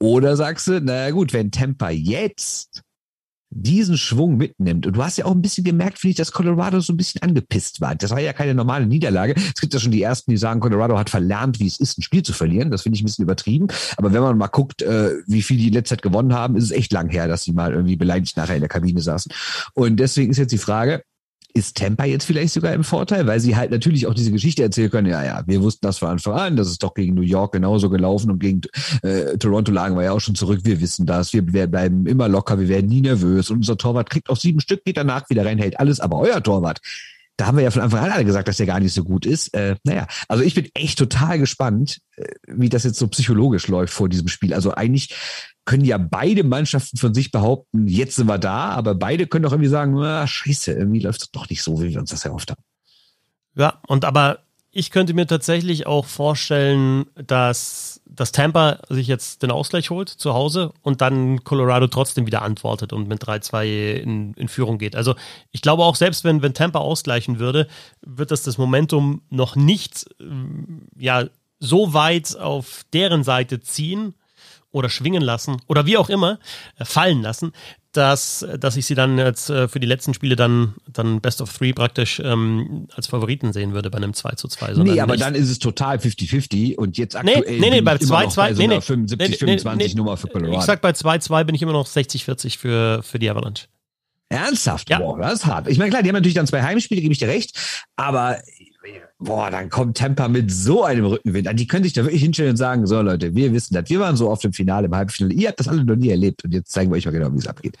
Oder sagst du, naja gut, wenn Tampa jetzt diesen Schwung mitnimmt. Und du hast ja auch ein bisschen gemerkt, finde ich, dass Colorado so ein bisschen angepisst war. Das war ja keine normale Niederlage. Es gibt ja schon die ersten, die sagen, Colorado hat verlernt, wie es ist, ein Spiel zu verlieren. Das finde ich ein bisschen übertrieben. Aber wenn man mal guckt, äh, wie viel die in letzter Zeit gewonnen haben, ist es echt lang her, dass sie mal irgendwie beleidigt nachher in der Kabine saßen. Und deswegen ist jetzt die Frage, ist Tampa jetzt vielleicht sogar im Vorteil, weil sie halt natürlich auch diese Geschichte erzählen können. Ja, ja, wir wussten das von Anfang an, das ist doch gegen New York genauso gelaufen und gegen äh, Toronto lagen wir ja auch schon zurück. Wir wissen das, wir, wir bleiben immer locker, wir werden nie nervös und unser Torwart kriegt auch sieben Stück, geht danach wieder rein, hält alles, aber euer Torwart, da haben wir ja von Anfang an alle gesagt, dass der gar nicht so gut ist. Äh, naja, also ich bin echt total gespannt, äh, wie das jetzt so psychologisch läuft vor diesem Spiel. Also eigentlich können ja beide Mannschaften von sich behaupten, jetzt sind wir da, aber beide können doch irgendwie sagen, ah, scheiße, irgendwie läuft es doch nicht so, wie wir uns das erhofft haben. Ja, und aber ich könnte mir tatsächlich auch vorstellen, dass, dass Tampa sich jetzt den Ausgleich holt zu Hause und dann Colorado trotzdem wieder antwortet und mit 3-2 in, in Führung geht. Also ich glaube auch, selbst wenn, wenn Tampa ausgleichen würde, wird das das Momentum noch nicht ja, so weit auf deren Seite ziehen, oder schwingen lassen oder wie auch immer äh, fallen lassen, dass, dass ich sie dann jetzt äh, für die letzten Spiele dann, dann Best of Three praktisch ähm, als Favoriten sehen würde bei einem 2 zu 2. Nee, aber dann ist es total 50-50 und jetzt aktuell nee, nee, nee, bei 2-2, nee, nee, 75, 25 nee, Nummer für Colorado. Ich sag bei 2-2 bin ich immer noch 60-40 für, für die Avalanche. Ernsthaft? Ja. Boah, das ist hart. Ich meine, klar, die haben natürlich dann zwei Heimspiele, gebe ich dir recht, aber boah, dann kommt Tampa mit so einem Rückenwind. Die können sich da wirklich hinstellen und sagen, so Leute, wir wissen das. Wir waren so oft im Finale, im Halbfinale. Ihr habt das alle noch nie erlebt und jetzt zeigen wir euch mal genau, wie es abgeht.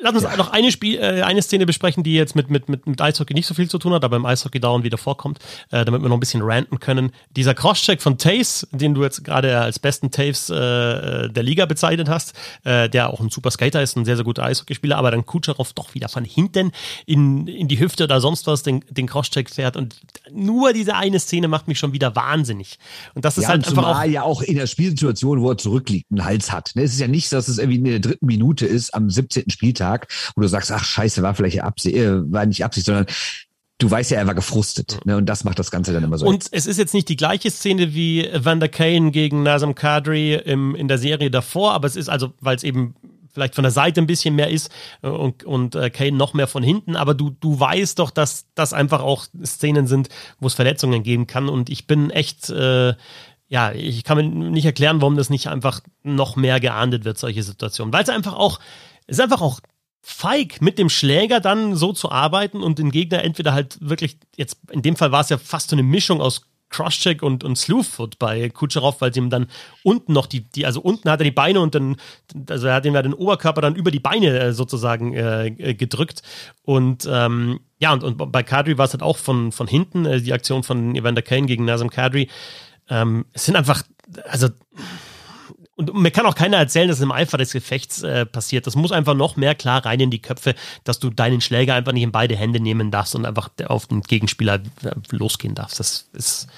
Lass uns ja. noch eine, Spiel, äh, eine Szene besprechen, die jetzt mit, mit, mit, mit Eishockey nicht so viel zu tun hat, aber im Eishockey dauernd wieder vorkommt, äh, damit wir noch ein bisschen ranten können. Dieser Crosscheck von Taves, den du jetzt gerade als besten Taves äh, der Liga bezeichnet hast, der auch ein super Skater ist, ein sehr, sehr guter Eishockeyspieler, aber dann Kutscherow doch wieder von hinten in, in die Hüfte oder sonst was den, den Crosscheck fährt und nur diese eine Szene macht mich schon wieder wahnsinnig. Und das ist ja, halt einfach auch ja auch in der Spielsituation, wo er zurückliegt, einen Hals hat. Ne, es ist ja nicht, dass es irgendwie in der dritten Minute ist am 17. Spieltag, wo du sagst, ach scheiße, war vielleicht Absicht, äh, war nicht Absicht, sondern du weißt ja, er war gefrustet. Ne? Und das macht das Ganze dann immer so. Und es ist jetzt nicht die gleiche Szene wie Van der Kane gegen Nazem Kadri im, in der Serie davor, aber es ist also, weil es eben vielleicht von der Seite ein bisschen mehr ist äh, und, und äh, Kane noch mehr von hinten, aber du, du weißt doch, dass das einfach auch Szenen sind, wo es Verletzungen geben kann. Und ich bin echt, äh, ja, ich kann mir nicht erklären, warum das nicht einfach noch mehr geahndet wird, solche Situationen, weil es einfach auch, es ist einfach auch feig, mit dem Schläger dann so zu arbeiten und den Gegner entweder halt wirklich, jetzt in dem Fall war es ja fast so eine Mischung aus Crosscheck und, und Slewfoot bei Kutscherow, weil sie ihm dann unten noch die, die, also unten hat er die Beine und dann, also er hat ihm ja den Oberkörper dann über die Beine äh, sozusagen äh, gedrückt. Und ähm, ja, und, und bei Kadri war es halt auch von, von hinten, äh, die Aktion von Evander Kane gegen Nazem Kadri. Ähm, es sind einfach, also und mir kann auch keiner erzählen, dass es im Eifer des Gefechts äh, passiert. Das muss einfach noch mehr klar rein in die Köpfe, dass du deinen Schläger einfach nicht in beide Hände nehmen darfst und einfach auf den Gegenspieler äh, losgehen darfst. Das ist,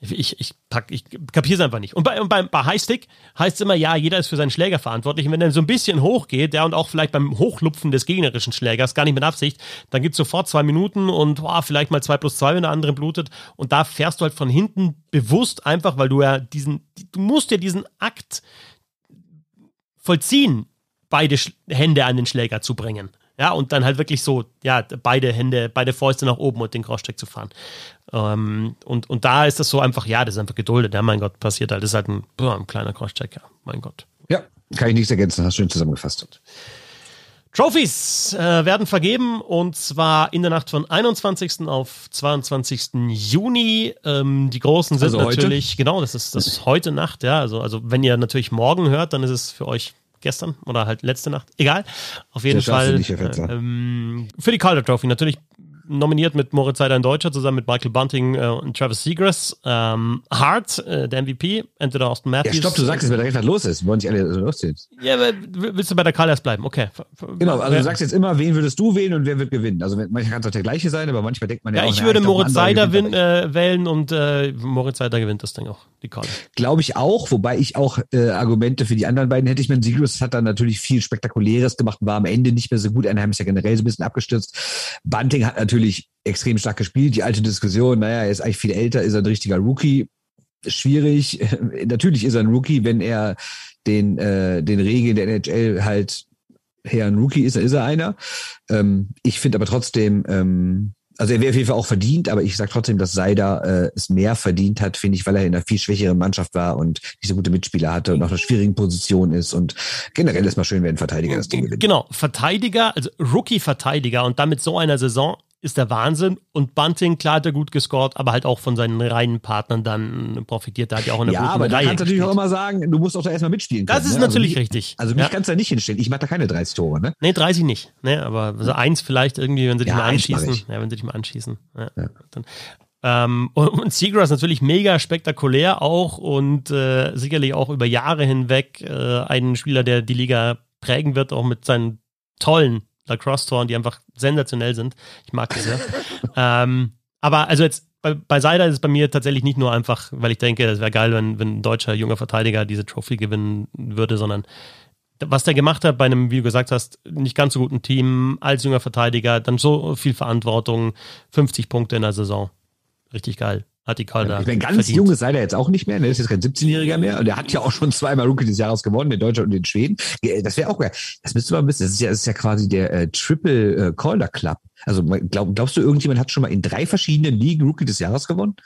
ich, ich, ich kapiere es einfach nicht. Und bei, und bei, bei Highstick heißt es immer, ja, jeder ist für seinen Schläger verantwortlich. Und wenn er so ein bisschen hochgeht, ja, und auch vielleicht beim Hochlupfen des gegnerischen Schlägers, gar nicht mit Absicht, dann gibt es sofort zwei Minuten und oh, vielleicht mal zwei plus zwei, wenn der andere blutet. Und da fährst du halt von hinten bewusst einfach, weil du ja diesen, du musst ja diesen Akt vollziehen, beide Hände an den Schläger zu bringen. Ja, und dann halt wirklich so, ja, beide Hände, beide Fäuste nach oben und den Crosssteck zu fahren. Ähm, und, und da ist das so einfach, ja, das ist einfach geduldet. Ja, mein Gott, passiert halt. Das ist halt ein, boah, ein kleiner Crosscheck, ja, mein Gott. Ja, kann ich nichts ergänzen, hast du schön zusammengefasst. Trophies äh, werden vergeben und zwar in der Nacht von 21. auf 22. Juni. Ähm, die großen sind also natürlich, genau, das ist das ist heute Nacht, ja. Also, also wenn ihr natürlich morgen hört, dann ist es für euch gestern oder halt letzte Nacht. Egal. Auf jeden Fall. Äh, ähm, für die Calder Trophy natürlich nominiert mit Moritz Seider in Deutscher, zusammen mit Michael Bunting äh, und Travis Seagrass. Ähm, Hart, äh, der MVP, entweder Austin Matthews. Ja, stopp, du sagst jetzt, wer direkt was los ist. Wollen nicht alle so losziehen. Ja, willst du bei der Caldas bleiben? Okay. Genau, also du sagst jetzt immer, wen würdest du wählen und wer wird gewinnen? Also manchmal kann es auch der gleiche sein, aber manchmal denkt man ja, ja auch, ich würde Moritz Seider äh, wählen und äh, Moritz Seider gewinnt das Ding auch, die Caldas. Glaube ich auch, wobei ich auch äh, Argumente für die anderen beiden hätte. Ich meine, Seagrass hat dann natürlich viel Spektakuläres gemacht, war am Ende nicht mehr so gut. Anaheim ist ja generell so ein bisschen abgestürzt. Bunting hat natürlich extrem stark gespielt. Die alte Diskussion, naja, er ist eigentlich viel älter, ist er ein richtiger Rookie? Schwierig. Natürlich ist er ein Rookie, wenn er den, äh, den Regeln der NHL halt her ein Rookie ist, dann ist er einer. Ähm, ich finde aber trotzdem, ähm, also er wäre auf jeden Fall auch verdient, aber ich sage trotzdem, dass Seider äh, es mehr verdient hat, finde ich, weil er in einer viel schwächeren Mannschaft war und nicht so gute Mitspieler hatte und auch in einer schwierigen Position ist. Und generell ist mal schön, wenn ein Verteidiger das Ding gewinnt. Genau, Verteidiger, also Rookie-Verteidiger und damit so einer Saison ist der Wahnsinn. Und Bunting, klar hat er gut gescored, aber halt auch von seinen reinen Partnern dann profitiert. Da hat ja auch eine Ja, aber da kannst du natürlich auch immer sagen, du musst auch da erstmal mitspielen können. Das ist ne? Also natürlich also richtig. Also mich ja. kannst du da nicht hinstellen. Ich mache da keine 30 Tore, ne? Nee, 30 nicht. Ne, aber so eins vielleicht irgendwie, wenn sie dich ja, mal anschießen. Ja, wenn sie dich mal anschießen. Ja. Dann, ähm, und, und Seagrass natürlich mega spektakulär auch und äh, sicherlich auch über Jahre hinweg äh, ein Spieler, der die Liga prägen wird, auch mit seinen tollen Lacrosse-Toren, die einfach sensationell sind. Ich mag das ja. ähm, aber also jetzt bei, bei Seider ist es bei mir tatsächlich nicht nur einfach, weil ich denke, es wäre geil, wenn, wenn ein deutscher junger Verteidiger diese Trophy gewinnen würde, sondern was der gemacht hat bei einem, wie du gesagt hast, nicht ganz so guten Team, als junger Verteidiger, dann so viel Verantwortung, 50 Punkte in der Saison. Richtig geil hat die Calder. Ich meine, ganz verdient. jung ist er jetzt auch nicht mehr. Ne? ist jetzt kein 17-Jähriger mehr. Und er hat ja auch schon zweimal Rookie des Jahres gewonnen, in Deutschland und in Schweden. Das wäre auch geil. Das müsste man wissen. Das ist ja, das ist ja quasi der äh, Triple äh, Calder Club. Also glaub, glaubst du, irgendjemand hat schon mal in drei verschiedenen Ligen Rookie des Jahres gewonnen?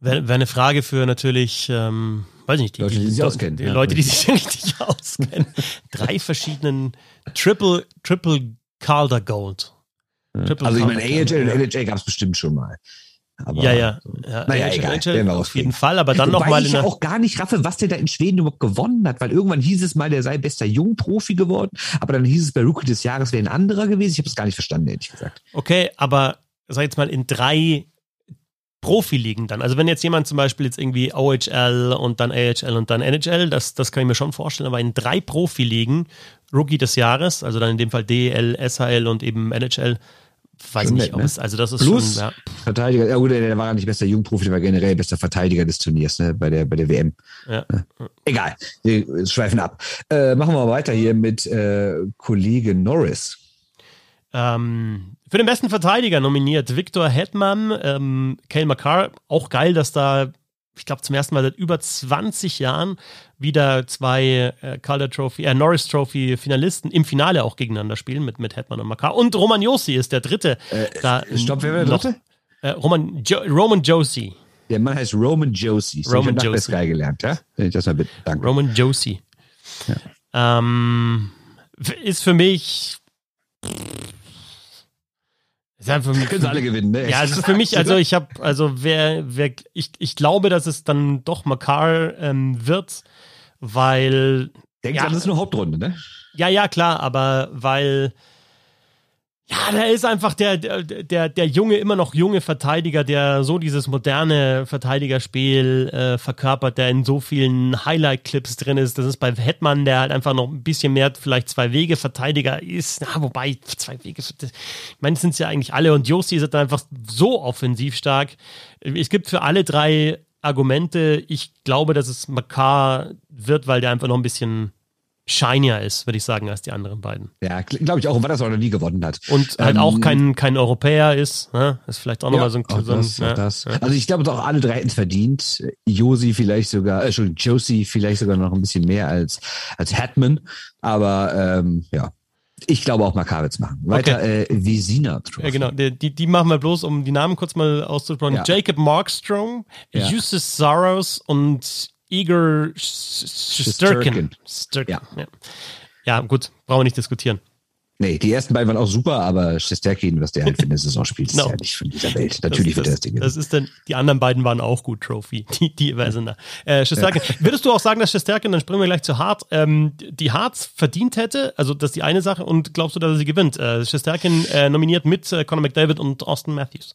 Wäre wär eine Frage für natürlich, ähm, weiß nicht, die, Leute, die, die sich auskennen. Die ja. Leute, die sich richtig auskennen. drei verschiedenen Triple, Triple Calder Gold. Triple also ich meine, AHL und LHA gab es bestimmt schon mal. Aber, ja, ja. ja naja, AHL, egal. Werden wir auf jeden. Fall, aber dann nochmal ich ja auch gar nicht raffe, was der da in Schweden überhaupt gewonnen hat, weil irgendwann hieß es mal, der sei bester Jungprofi geworden, aber dann hieß es bei Rookie des Jahres wäre ein anderer gewesen. Ich habe es gar nicht verstanden, ehrlich gesagt. Okay, aber sag jetzt mal in drei Profiligen dann. Also wenn jetzt jemand zum Beispiel jetzt irgendwie OHL und dann AHL und dann NHL, das, das kann ich mir schon vorstellen, aber in drei Profiligen Rookie des Jahres, also dann in dem Fall DL, SHL und eben NHL, weiß nicht, nett, ob ne? es, also das ist Plus schon, ja. Verteidiger, ja gut, der war nicht bester Jungprofi, der war generell bester Verteidiger des Turniers, ne, bei der, bei der WM. Ja. Egal, wir schweifen ab. Äh, machen wir mal weiter hier mit äh, Kollege Norris. Ähm, für den besten Verteidiger nominiert Victor Hetman, ähm, Kale McCarr. Auch geil, dass da, ich glaube, zum ersten Mal seit über 20 Jahren wieder zwei äh, Calder Trophy, äh, Norris Trophy Finalisten im Finale auch gegeneinander spielen mit, mit Hetman und McCarr. Und Roman Josi ist der dritte. da Stopp, wer war der dritte? äh, Roman, jo Roman Josi. Der Mann heißt Roman hab Roman Josie. Sky gelernt, ja? Wenn ich das mal bitte. Danke. Roman Josi. Ähm, ist für mich. Ist einfach für mich- Können sie alle gewinnen, ne? Ja, es ist für mich, also ich habe, also wer, wer, ich, ich glaube, dass es dann doch Makar ähm, wird, weil, Denkt ja. ja. das ist eine Hauptrunde, ne? ja, ja, klar, aber weil, ja, da ist einfach der, der, der, junge, immer noch junge Verteidiger, der so dieses moderne Verteidigerspiel äh, verkörpert, der in so vielen Highlight-Clips drin ist. Das ist bei Hetman, der halt einfach noch ein bisschen mehr vielleicht Zwei-Wege-Verteidiger ist. Na, wobei, zwei Wege, ich meine, sind es ja eigentlich alle. Und Josti ist halt einfach so offensiv stark. Es gibt für alle drei Argumente. Ich glaube, dass es Makar wird, weil der einfach noch ein bisschen shinier ist, würde ich sagen, als die anderen beiden. Ja, glaube ich auch, weil das auch noch nie gewonnen hat. Und halt Ähm, auch kein, kein Europäer ist. Ne? Ist vielleicht auch nochmal Ja, so ein, so ein das, ja, auch das. ja. Also ich glaube doch alle drei hätten es verdient. Josi vielleicht sogar, äh, Entschuldigung, Josie vielleicht sogar noch ein bisschen mehr als, als Hatman. Aber ähm, ja, ich glaube auch Makar machen. Weiter, äh, Visina. Ja, genau. Die, die, machen wir bloß, um die Namen kurz mal auszusprechen. Ja. Jacob Markstrom, Ja. Justus Saros und Igor Sturkin. Sturkin. Ja. Ja. ja, gut, brauchen wir nicht diskutieren. Nee, die ersten beiden waren auch super, aber Shesterkin, was der halt für eine Saison spielt, ist Genau. ja nicht von dieser Welt. Natürlich das, wird er das Ding das, ist denn, die anderen beiden waren auch gut, Trophy. Die, die sind da. Äh, Shesterkin. Würdest du auch sagen, dass Shesterkin, dann springen wir gleich zu Hart, ähm, die Harts verdient hätte? Also, das ist die eine Sache. Und glaubst du, dass er sie gewinnt? Äh, Shesterkin äh, nominiert mit äh, Conor McDavid und Austin Matthews.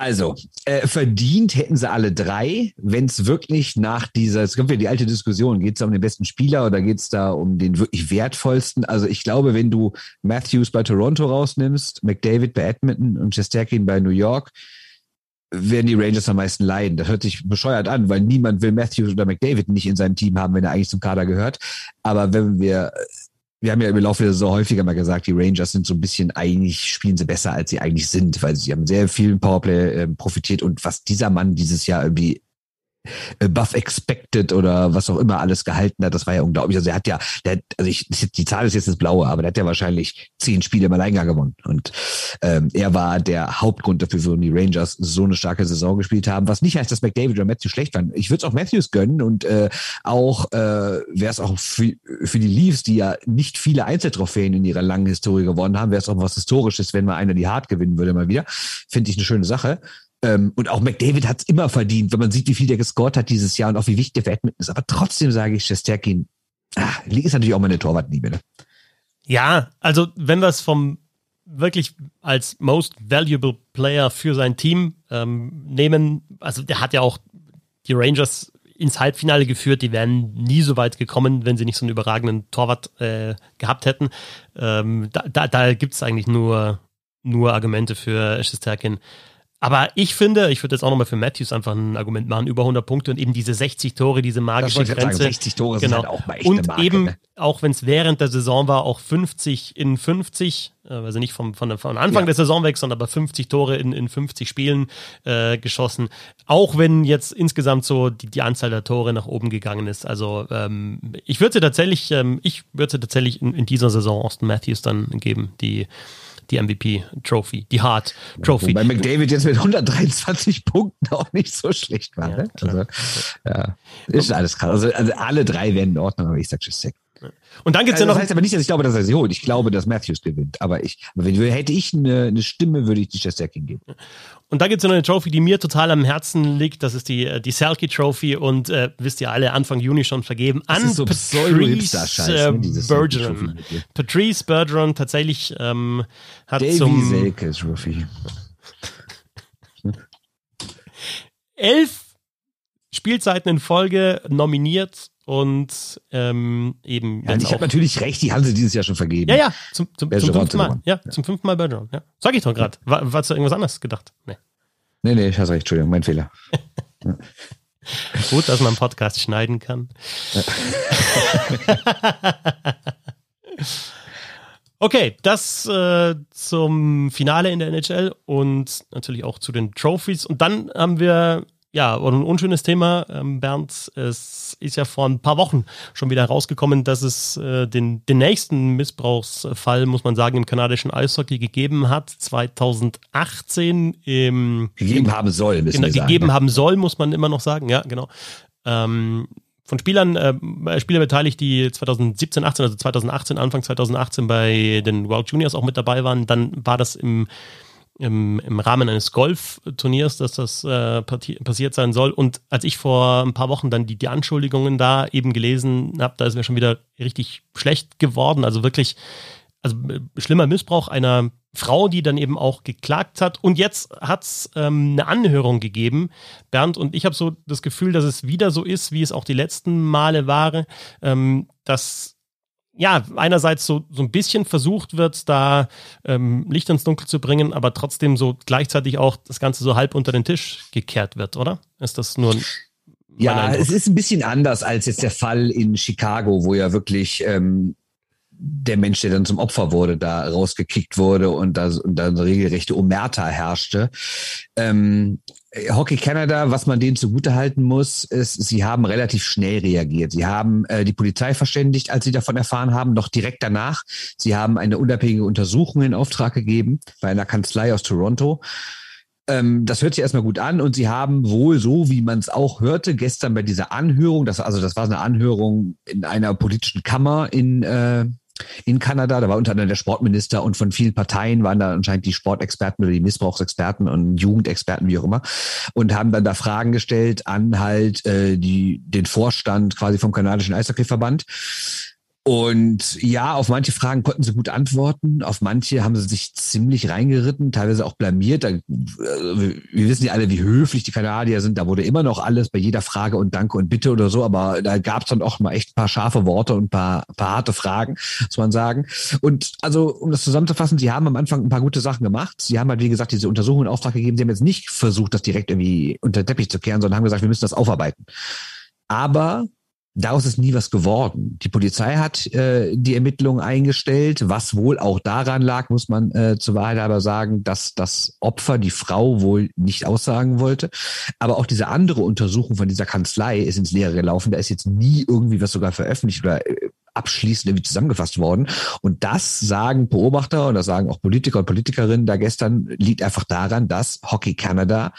Also, äh, verdient hätten sie alle drei, wenn es wirklich nach dieser, es kommt ja die alte Diskussion, geht es da um den besten Spieler oder geht es da um den wirklich wertvollsten? Also ich glaube, wenn du Matthews bei Toronto rausnimmst, McDavid bei Edmonton und Chesterkin bei New York, werden die Rangers am meisten leiden. Das hört sich bescheuert an, weil niemand will Matthews oder McDavid nicht in seinem Team haben, wenn er eigentlich zum Kader gehört. Aber wenn wir wir haben ja im Laufe Saison häufiger mal gesagt, die Rangers sind so ein bisschen eigentlich, spielen sie besser, als sie eigentlich sind, weil sie haben sehr viel Powerplay äh, profitiert. Und was dieser Mann dieses Jahr irgendwie above expected oder was auch immer alles gehalten hat, das war ja unglaublich. Also er hat ja, der, also ich, die Zahl ist jetzt das Blaue, aber der hat ja wahrscheinlich zehn Spiele im Alleingang gewonnen. Und ähm, er war der Hauptgrund dafür, warum die Rangers so eine starke Saison gespielt haben. Was nicht heißt, dass McDavid oder Matthews schlecht waren. Ich würde es auch Matthews gönnen und äh, auch äh, wäre es auch für, für die Leafs, die ja nicht viele Einzeltrophäen in ihrer langen Historie gewonnen haben, wäre es auch was Historisches, wenn mal einer die Hart gewinnen würde mal wieder. Finde ich eine schöne Sache. Ähm, und auch McDavid hat es immer verdient, wenn man sieht, wie viel der gescored hat dieses Jahr und auch wie wichtig der für ist. Aber trotzdem sage ich, Shesterkin, ah, ist natürlich auch meine Torwartliebe. Ne? Ja, also wenn wir es vom wirklich als most valuable Player für sein Team ähm, nehmen, also der hat ja auch die Rangers ins Halbfinale geführt, die wären nie so weit gekommen, wenn sie nicht so einen überragenden Torwart äh, gehabt hätten. Ähm, da da, da gibt es eigentlich nur, nur Argumente für Shesterkin. Aber ich finde, ich würde jetzt auch nochmal für Matthews einfach ein Argument machen, über 100 Punkte und eben diese 60 Tore, diese magische Grenze. sagen, 60 Tore sind genau. halt auch mal echt Und Marke, eben, ne? auch wenn es während der Saison war, auch 50 in 50, äh, also nicht vom, von, von Anfang Ja. der Saison weg, sondern aber 50 Tore in, in 50 Spielen äh, geschossen. Auch wenn jetzt insgesamt so die, die Anzahl der Tore nach oben gegangen ist. Also ähm, ich würde sie tatsächlich, ähm, ich würde sie tatsächlich in, in dieser Saison Austin Matthews dann geben, die die MVP-Trophy, die Hart-Trophy. Wobei McDavid jetzt mit 123 Punkten auch nicht so schlecht war. Ja, ne? Also, ja, ist alles krass. Also, also alle drei werden in Ordnung, aber ich sag Shesterkin. Und dann gibt es also ja noch. Das heißt aber nicht, dass ich glaube, dass er sie holt. Ich glaube, dass Matthews gewinnt. Aber ich, wenn, hätte ich eine, eine Stimme, würde ich die Chesterkin geben. Und da gibt es noch eine Trophy, die mir total am Herzen liegt. Das ist die, äh, die Selkie Trophy und äh, wisst ihr alle, Anfang Juni schon vergeben an so Patrice äh, ne, Bergeron. Patrice Bergeron tatsächlich ähm, hat Davy zum Selke Trophy. elf Spielzeiten in Folge nominiert und ähm, eben. Ja, ich habe natürlich recht, die haben sie dieses Jahr schon vergeben. Ja, ja, zum, zum, zum fünften Mal. Ja, ja, zum fünften Mal Bergeron. Ja. Sag ich doch gerade. War, war du irgendwas anderes gedacht? Nee. Nee, nee, ich hast recht, Entschuldigung, mein Fehler. Gut, dass man einen Podcast schneiden kann. okay, das äh, zum Finale in der NHL und natürlich auch zu den Trophies. Und dann haben wir ja, ein unschönes Thema, ähm, Bernd. Es ist ja vor ein paar Wochen schon wieder rausgekommen, dass es äh, den, den nächsten Missbrauchsfall, muss man sagen, im kanadischen Eishockey gegeben hat. 2018 im. Gegeben im, haben soll, müssen genau, wir sagen, Gegeben ne? haben soll, muss man immer noch sagen, ja, genau. Ähm, von Spielern, äh, Spieler beteiligt, die 2017, 18, also 2018, Anfang 2018 bei den World Juniors auch mit dabei waren. Dann war das im im, im Rahmen eines Golfturniers, dass das äh, passiert sein soll. Und als ich vor ein paar Wochen dann die, die Anschuldigungen da eben gelesen habe, da ist mir schon wieder richtig schlecht geworden. Also wirklich, also äh, schlimmer Missbrauch einer Frau, die dann eben auch geklagt hat. Und jetzt hat es ähm, eine Anhörung gegeben, Bernd. Und ich habe so das Gefühl, dass es wieder so ist, wie es auch die letzten Male war, ähm, dass ja, einerseits so, so ein bisschen versucht wird, da ähm, Licht ins Dunkel zu bringen, aber trotzdem so gleichzeitig auch das Ganze so halb unter den Tisch gekehrt wird, oder? Ist das nur ein ja, es ist ein bisschen anders als jetzt der Fall in Chicago, wo ja wirklich ähm, der Mensch, der dann zum Opfer wurde, da rausgekickt wurde und da, und da eine regelrechte Omerta herrschte. Ähm, Hockey Canada, was man denen zugutehalten muss, ist, sie haben relativ schnell reagiert. Sie haben äh, die Polizei verständigt, als sie davon erfahren haben, noch direkt danach. Sie haben eine unabhängige Untersuchung in Auftrag gegeben bei einer Kanzlei aus Toronto. Ähm, das hört sich erstmal gut an und sie haben wohl so, wie man es auch hörte, gestern bei dieser Anhörung, das, also das war eine Anhörung in einer politischen Kammer in äh, in Kanada. Da war unter anderem der Sportminister und von vielen Parteien waren da anscheinend die Sportexperten oder die Missbrauchsexperten und Jugendexperten, wie auch immer, und haben dann da Fragen gestellt an halt äh, die, den Vorstand quasi vom kanadischen Eishockeyverband. Und ja, auf manche Fragen konnten sie gut antworten, auf manche haben sie sich ziemlich reingeritten, teilweise auch blamiert. Äh, wir wissen ja alle, wie höflich die Kanadier sind. Da wurde immer noch alles bei jeder Frage und Danke und Bitte oder so, aber da gab es dann auch mal echt ein paar scharfe Worte und ein paar, paar harte Fragen, muss man sagen. Und also, um das zusammenzufassen, sie haben am Anfang ein paar gute Sachen gemacht. Sie haben halt, wie gesagt, diese Untersuchung in Auftrag gegeben. Sie haben jetzt nicht versucht, das direkt irgendwie unter den Teppich zu kehren, sondern haben gesagt, wir müssen das aufarbeiten. Aber Daraus ist nie was geworden. Die Polizei hat äh, die Ermittlungen eingestellt, was wohl auch daran lag, muss man äh, zur Wahrheit aber sagen, dass das Opfer, die Frau, wohl nicht aussagen wollte. Aber auch diese andere Untersuchung von dieser Kanzlei ist ins Leere gelaufen. Da ist jetzt nie irgendwie was sogar veröffentlicht oder äh, abschließend irgendwie zusammengefasst worden. Und das sagen Beobachter und das sagen auch Politiker und Politikerinnen da gestern, liegt einfach daran, dass Hockey Canada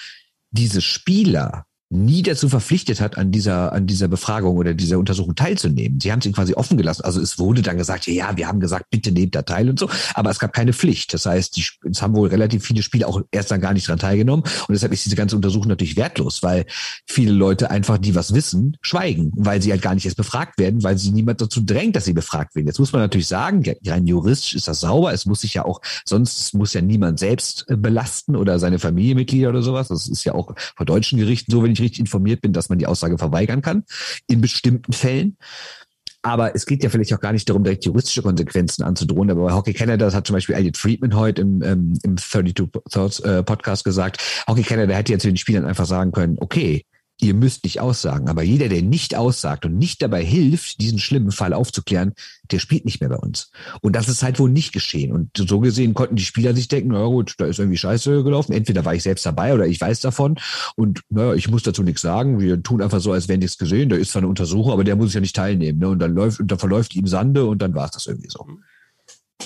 diese Spieler nie dazu verpflichtet hat, an dieser, an dieser Befragung oder dieser Untersuchung teilzunehmen. Sie haben es ihnen quasi offen gelassen. Also es wurde dann gesagt, ja, wir haben gesagt, bitte nehmt da teil und so, aber es gab keine Pflicht. Das heißt, die, es haben wohl relativ viele Spieler auch erst dann gar nicht dran teilgenommen und deshalb ist diese ganze Untersuchung natürlich wertlos, weil viele Leute einfach, die was wissen, schweigen, weil sie halt gar nicht erst befragt werden, weil sie niemand dazu drängt, dass sie befragt werden. Jetzt muss man natürlich sagen, rein juristisch ist das sauber. Es muss sich ja auch, sonst muss ja niemand selbst äh, belasten oder seine Familienmitglieder oder sowas. Das ist ja auch vor deutschen Gerichten so, wenn ich richtig informiert bin, dass man die Aussage verweigern kann, in bestimmten Fällen. Aber es geht ja vielleicht auch gar nicht darum, direkt juristische Konsequenzen anzudrohen. Aber bei Hockey Canada, das hat zum Beispiel Elliot Friedman heute im, ähm, im 32 Thoughts äh, Podcast gesagt, Hockey Canada hätte ja zu den Spielern einfach sagen können, okay, ihr müsst nicht aussagen. Aber jeder, der nicht aussagt und nicht dabei hilft, diesen schlimmen Fall aufzuklären, der spielt nicht mehr bei uns. Und das ist halt wohl nicht geschehen. Und so gesehen konnten die Spieler sich denken, na gut, da ist irgendwie Scheiße gelaufen. Entweder war ich selbst dabei oder ich weiß davon. Und naja, ich muss dazu nichts sagen. Wir tun einfach so, als wären nichts gesehen. Da ist zwar eine Untersuchung, aber der muss ja nicht teilnehmen. Ne? Und dann läuft, und dann verläuft ihm Sande und dann war es das irgendwie so.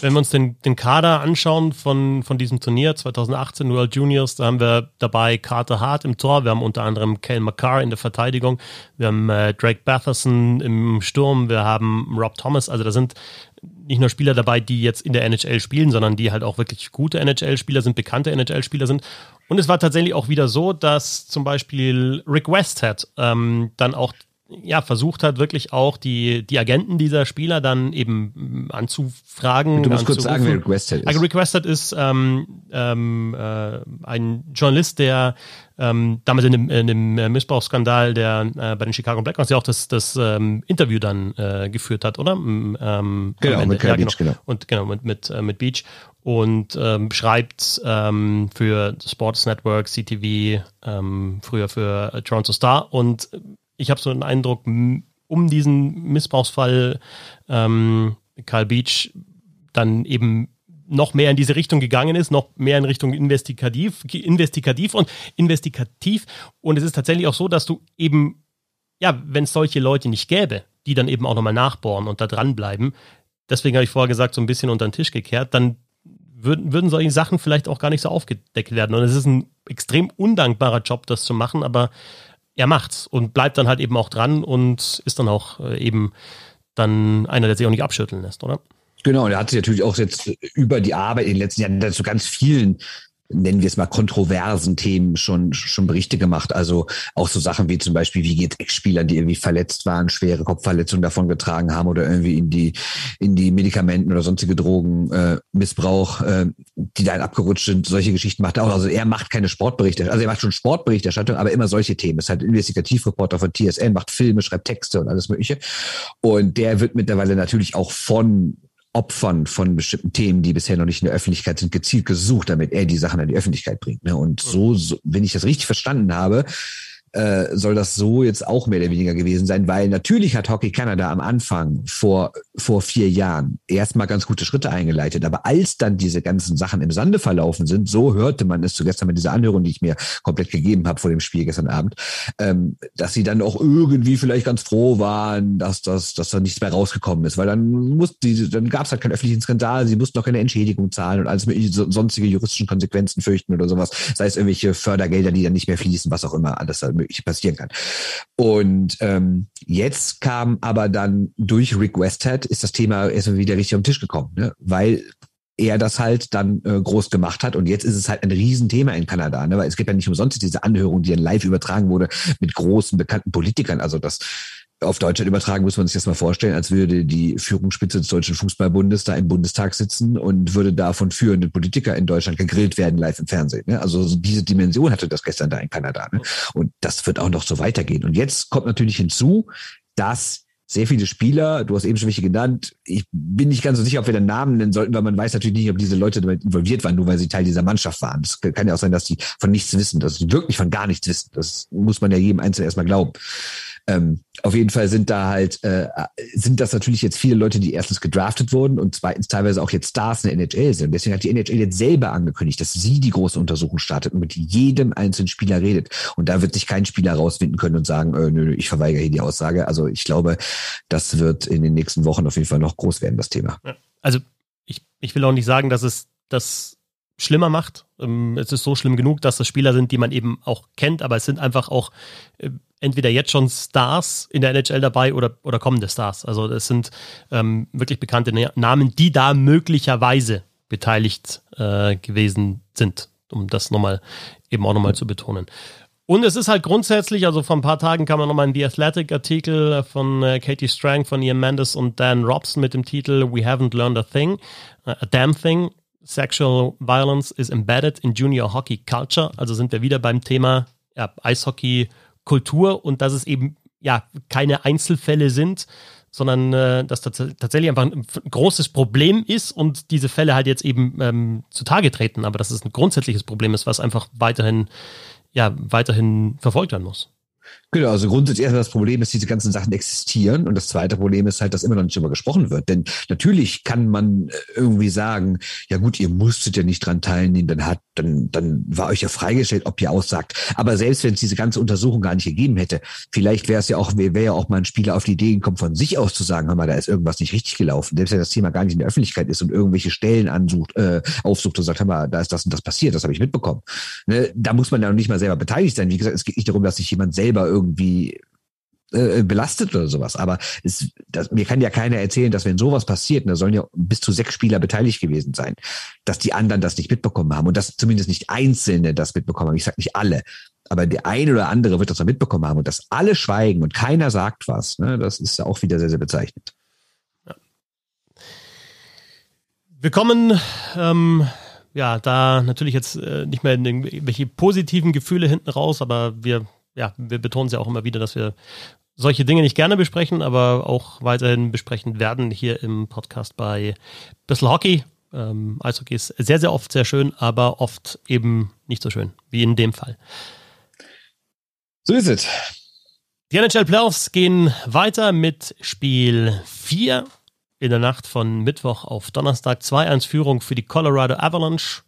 Wenn wir uns den, den Kader anschauen von, von diesem Turnier 2018 World Juniors, da haben wir dabei Carter Hart im Tor, wir haben unter anderem Kale McCarr in der Verteidigung, wir haben äh, Drake Batherson im Sturm, wir haben Rob Thomas, also da sind nicht nur Spieler dabei, die jetzt in der NHL spielen, sondern die halt auch wirklich gute NHL-Spieler sind, bekannte NHL-Spieler sind. Und es war tatsächlich auch wieder so, dass zum Beispiel Rick Westhead ähm, dann auch ja, versucht hat, wirklich auch die, die Agenten dieser Spieler dann eben anzufragen. Du musst kurz sagen, wer Requested ist. Also Requested ist ähm, ähm, äh, ein Journalist, der ähm, damals in dem, in dem Missbrauchsskandal, der äh, bei den Chicago Blackhawks ja auch das, das ähm, Interview dann äh, geführt hat, oder? Ähm, genau, mit ja, genau. Beach, genau. Und genau, mit, mit, äh, mit Beach. Und ähm, schreibt ähm, für Sports Network, CTV, ähm, früher für Toronto Star und ich habe so den Eindruck, um diesen Missbrauchsfall ähm, Karl Beach dann eben noch mehr in diese Richtung gegangen ist, noch mehr in Richtung investigativ, investigativ und investigativ. Und es ist tatsächlich auch so, dass du eben, ja, wenn es solche Leute nicht gäbe, die dann eben auch nochmal nachbohren und da dranbleiben, deswegen habe ich vorher gesagt, so ein bisschen unter den Tisch gekehrt, dann würden, würden solche Sachen vielleicht auch gar nicht so aufgedeckt werden. Und es ist ein extrem undankbarer Job, das zu machen, aber er macht's und bleibt dann halt eben auch dran und ist dann auch äh, eben dann einer, der sich auch nicht abschütteln lässt, oder? Genau, und er hat sich natürlich auch jetzt über die Arbeit in den letzten Jahren zu ganz vielen nennen wir es mal, kontroversen Themen schon, schon Berichte gemacht. Also auch so Sachen wie zum Beispiel, wie geht Ex-Spielern, die irgendwie verletzt waren, schwere Kopfverletzungen davon getragen haben oder irgendwie in die, in die Medikamenten oder sonstige Drogen, äh, Missbrauch, äh, die dann abgerutscht sind. Solche Geschichten macht er auch. Also er macht keine Sportberichte, also er macht schon Sportberichterstattung, aber immer solche Themen. Ist halt Investigativreporter von TSN, macht Filme, schreibt Texte und alles Mögliche. Und der wird mittlerweile natürlich auch von Opfern von bestimmten Themen, die bisher noch nicht in der Öffentlichkeit sind, gezielt gesucht, damit er die Sachen an die Öffentlichkeit bringt. Ne? Und so, so, wenn ich das richtig verstanden habe, äh, soll das so jetzt auch mehr oder weniger gewesen sein, weil natürlich hat Hockey Canada am Anfang vor, vor vier Jahren erstmal ganz gute Schritte eingeleitet. Aber als dann diese ganzen Sachen im Sande verlaufen sind, so hörte man es zu gestern mit dieser Anhörung, die ich mir komplett gegeben habe vor dem Spiel gestern Abend, ähm, dass sie dann auch irgendwie vielleicht ganz froh waren, dass, das, dass da nichts mehr rausgekommen ist. Weil dann mussten die, dann gab es halt keinen öffentlichen Skandal, sie mussten auch keine Entschädigung zahlen und alles mögliche sonstige juristischen Konsequenzen fürchten oder sowas. Sei es irgendwelche Fördergelder, die dann nicht mehr fließen, was auch immer alles da möglich passieren kann. Und ähm, jetzt kam aber dann durch Rick Westhead ist das Thema erstmal wieder richtig am Tisch gekommen, ne? weil er das halt dann äh, groß gemacht hat. Und jetzt ist es halt ein Riesenthema in Kanada, ne? weil es gibt ja nicht umsonst diese Anhörung, die dann live übertragen wurde mit großen, bekannten Politikern. Also das auf Deutschland übertragen muss man sich das mal vorstellen, als würde die Führungsspitze des Deutschen Fußballbundes da im Bundestag sitzen und würde da von führenden Politiker in Deutschland gegrillt werden live im Fernsehen. Ne? Also diese Dimension hatte das gestern da in Kanada. Ne? Und das wird auch noch so weitergehen. Und jetzt kommt natürlich hinzu, dass sehr viele Spieler, du hast eben schon welche genannt, ich bin nicht ganz so sicher, ob wir den Namen nennen sollten, weil man weiß natürlich nicht, ob diese Leute damit involviert waren, nur weil sie Teil dieser Mannschaft waren. Das kann ja auch sein, dass die von nichts wissen, dass sie wirklich von gar nichts wissen. Das muss man ja jedem Einzelnen erstmal glauben. Ähm, auf jeden Fall sind da halt, äh, sind das natürlich jetzt viele Leute, die erstens gedraftet wurden und zweitens teilweise auch jetzt Stars in der NHL sind. Deswegen hat die NHL jetzt selber angekündigt, dass sie die große Untersuchung startet und mit jedem einzelnen Spieler redet. Und da wird sich kein Spieler rausfinden können und sagen, äh, nö, nö, ich verweigere hier die Aussage. Also ich glaube, das wird in den nächsten Wochen auf jeden Fall noch groß werden, das Thema. Also ich, ich will auch nicht sagen, dass es das schlimmer macht. Ähm, es ist so schlimm genug, dass das Spieler sind, die man eben auch kennt, aber es sind einfach auch äh, entweder jetzt schon Stars in der NHL dabei oder, oder kommende Stars. Also es sind ähm, wirklich bekannte Namen, die da möglicherweise beteiligt äh, gewesen sind, um das nochmal eben auch nochmal zu betonen. Und es ist halt grundsätzlich, also vor ein paar Tagen kam man nochmal in The Athletic-Artikel von äh, Katie Strang, von Ian Mendes und Dan Robson mit dem Titel We haven't learned a thing, a damn thing. Sexual violence is embedded in junior hockey culture. Also sind wir wieder beim Thema ja, Eishockey Kultur und dass es eben ja keine Einzelfälle sind, sondern äh, dass das tatsächlich einfach ein großes Problem ist und diese Fälle halt jetzt eben ähm, zutage treten, aber dass es ein grundsätzliches Problem ist, was einfach weiterhin ja weiterhin verfolgt werden muss. Genau, also grundsätzlich erstmal das Problem ist, diese ganzen Sachen existieren. Und das zweite Problem ist halt, dass immer noch nicht darüber gesprochen wird. Denn natürlich kann man äh, irgendwie sagen, ja gut, ihr musstet ja nicht dran teilnehmen, dann hat, dann, dann war euch ja freigestellt, ob ihr aussagt. Aber selbst wenn es diese ganze Untersuchung gar nicht gegeben hätte, vielleicht wäre es ja auch, wäre ja auch mal ein Spieler auf die Idee gekommen, von sich aus zu sagen, hör mal, da ist irgendwas nicht richtig gelaufen. Selbst wenn das Thema gar nicht in der Öffentlichkeit ist und irgendwelche Stellen ansucht, äh, aufsucht und sagt, hör mal, da ist das und das passiert, das habe ich mitbekommen. Ne? Da muss man ja noch nicht mal selber beteiligt sein. Wie gesagt, es geht nicht darum, dass sich jemand selber irgendwie äh, belastet oder sowas. Aber es, das, mir kann ja keiner erzählen, dass wenn sowas passiert, da sollen ja bis zu sechs Spieler beteiligt gewesen sein, dass die anderen das nicht mitbekommen haben und dass zumindest nicht Einzelne das mitbekommen haben. Ich sage nicht alle, aber der eine oder andere wird das dann mitbekommen haben und dass alle schweigen und keiner sagt was, ne, das ist ja auch wieder sehr, sehr bezeichnend. Wir kommen ähm, ja da natürlich jetzt äh, nicht mehr in irgendwelche positiven Gefühle hinten raus, aber wir ja, wir betonen es ja auch immer wieder, dass wir solche Dinge nicht gerne besprechen, aber auch weiterhin besprechen werden hier im Podcast bei Bissl Hockey. Ähm, Eishockey ist sehr, sehr oft sehr schön, aber oft eben nicht so schön, wie in dem Fall. So ist es. Die NHL Playoffs gehen weiter mit Spiel 4 in der Nacht von Mittwoch auf Donnerstag. 2-1 Führung für die Colorado Avalanche.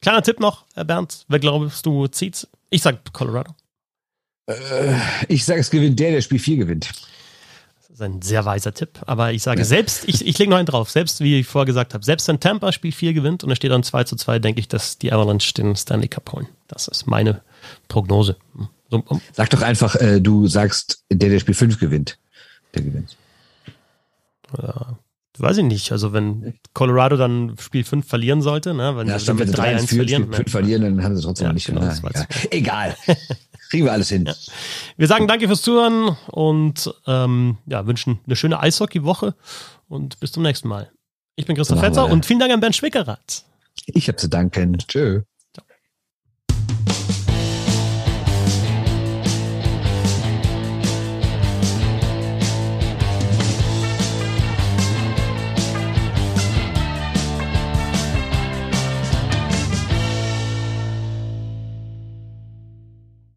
Kleiner Tipp noch, Herr Bernd. Wer glaubst du zieht's? Ich sag Colorado. Äh, ich sage, es gewinnt der, der Spiel 4 gewinnt. Das ist ein sehr weiser Tipp. Aber ich sage ja. selbst, ich, ich lege noch einen drauf. Selbst, wie ich vorher gesagt habe, selbst wenn Tampa Spiel 4 gewinnt und es steht dann 2 zu 2, denke ich, dass die Avalanche den Stanley Cup holen. Das ist meine Prognose. So, um. Sag doch einfach, äh, du sagst, der, der Spiel 5 gewinnt, der gewinnt. Ja, weiß ich nicht. Also wenn Colorado dann Spiel 5 verlieren sollte, ne, wenn ja, sie mit 3-1 verlieren, Spiel 5 ne? verlieren, dann haben sie trotzdem ja, nicht genau. Egal. Kriegen wir alles hin. Ja. Wir sagen danke fürs Zuhören und ähm, ja, wünschen eine schöne Eishockey-Woche und bis zum nächsten Mal. Ich bin Christoph Fetzer und vielen Dank an Bernd Schwickerath. Ich habe zu danken. Tschö.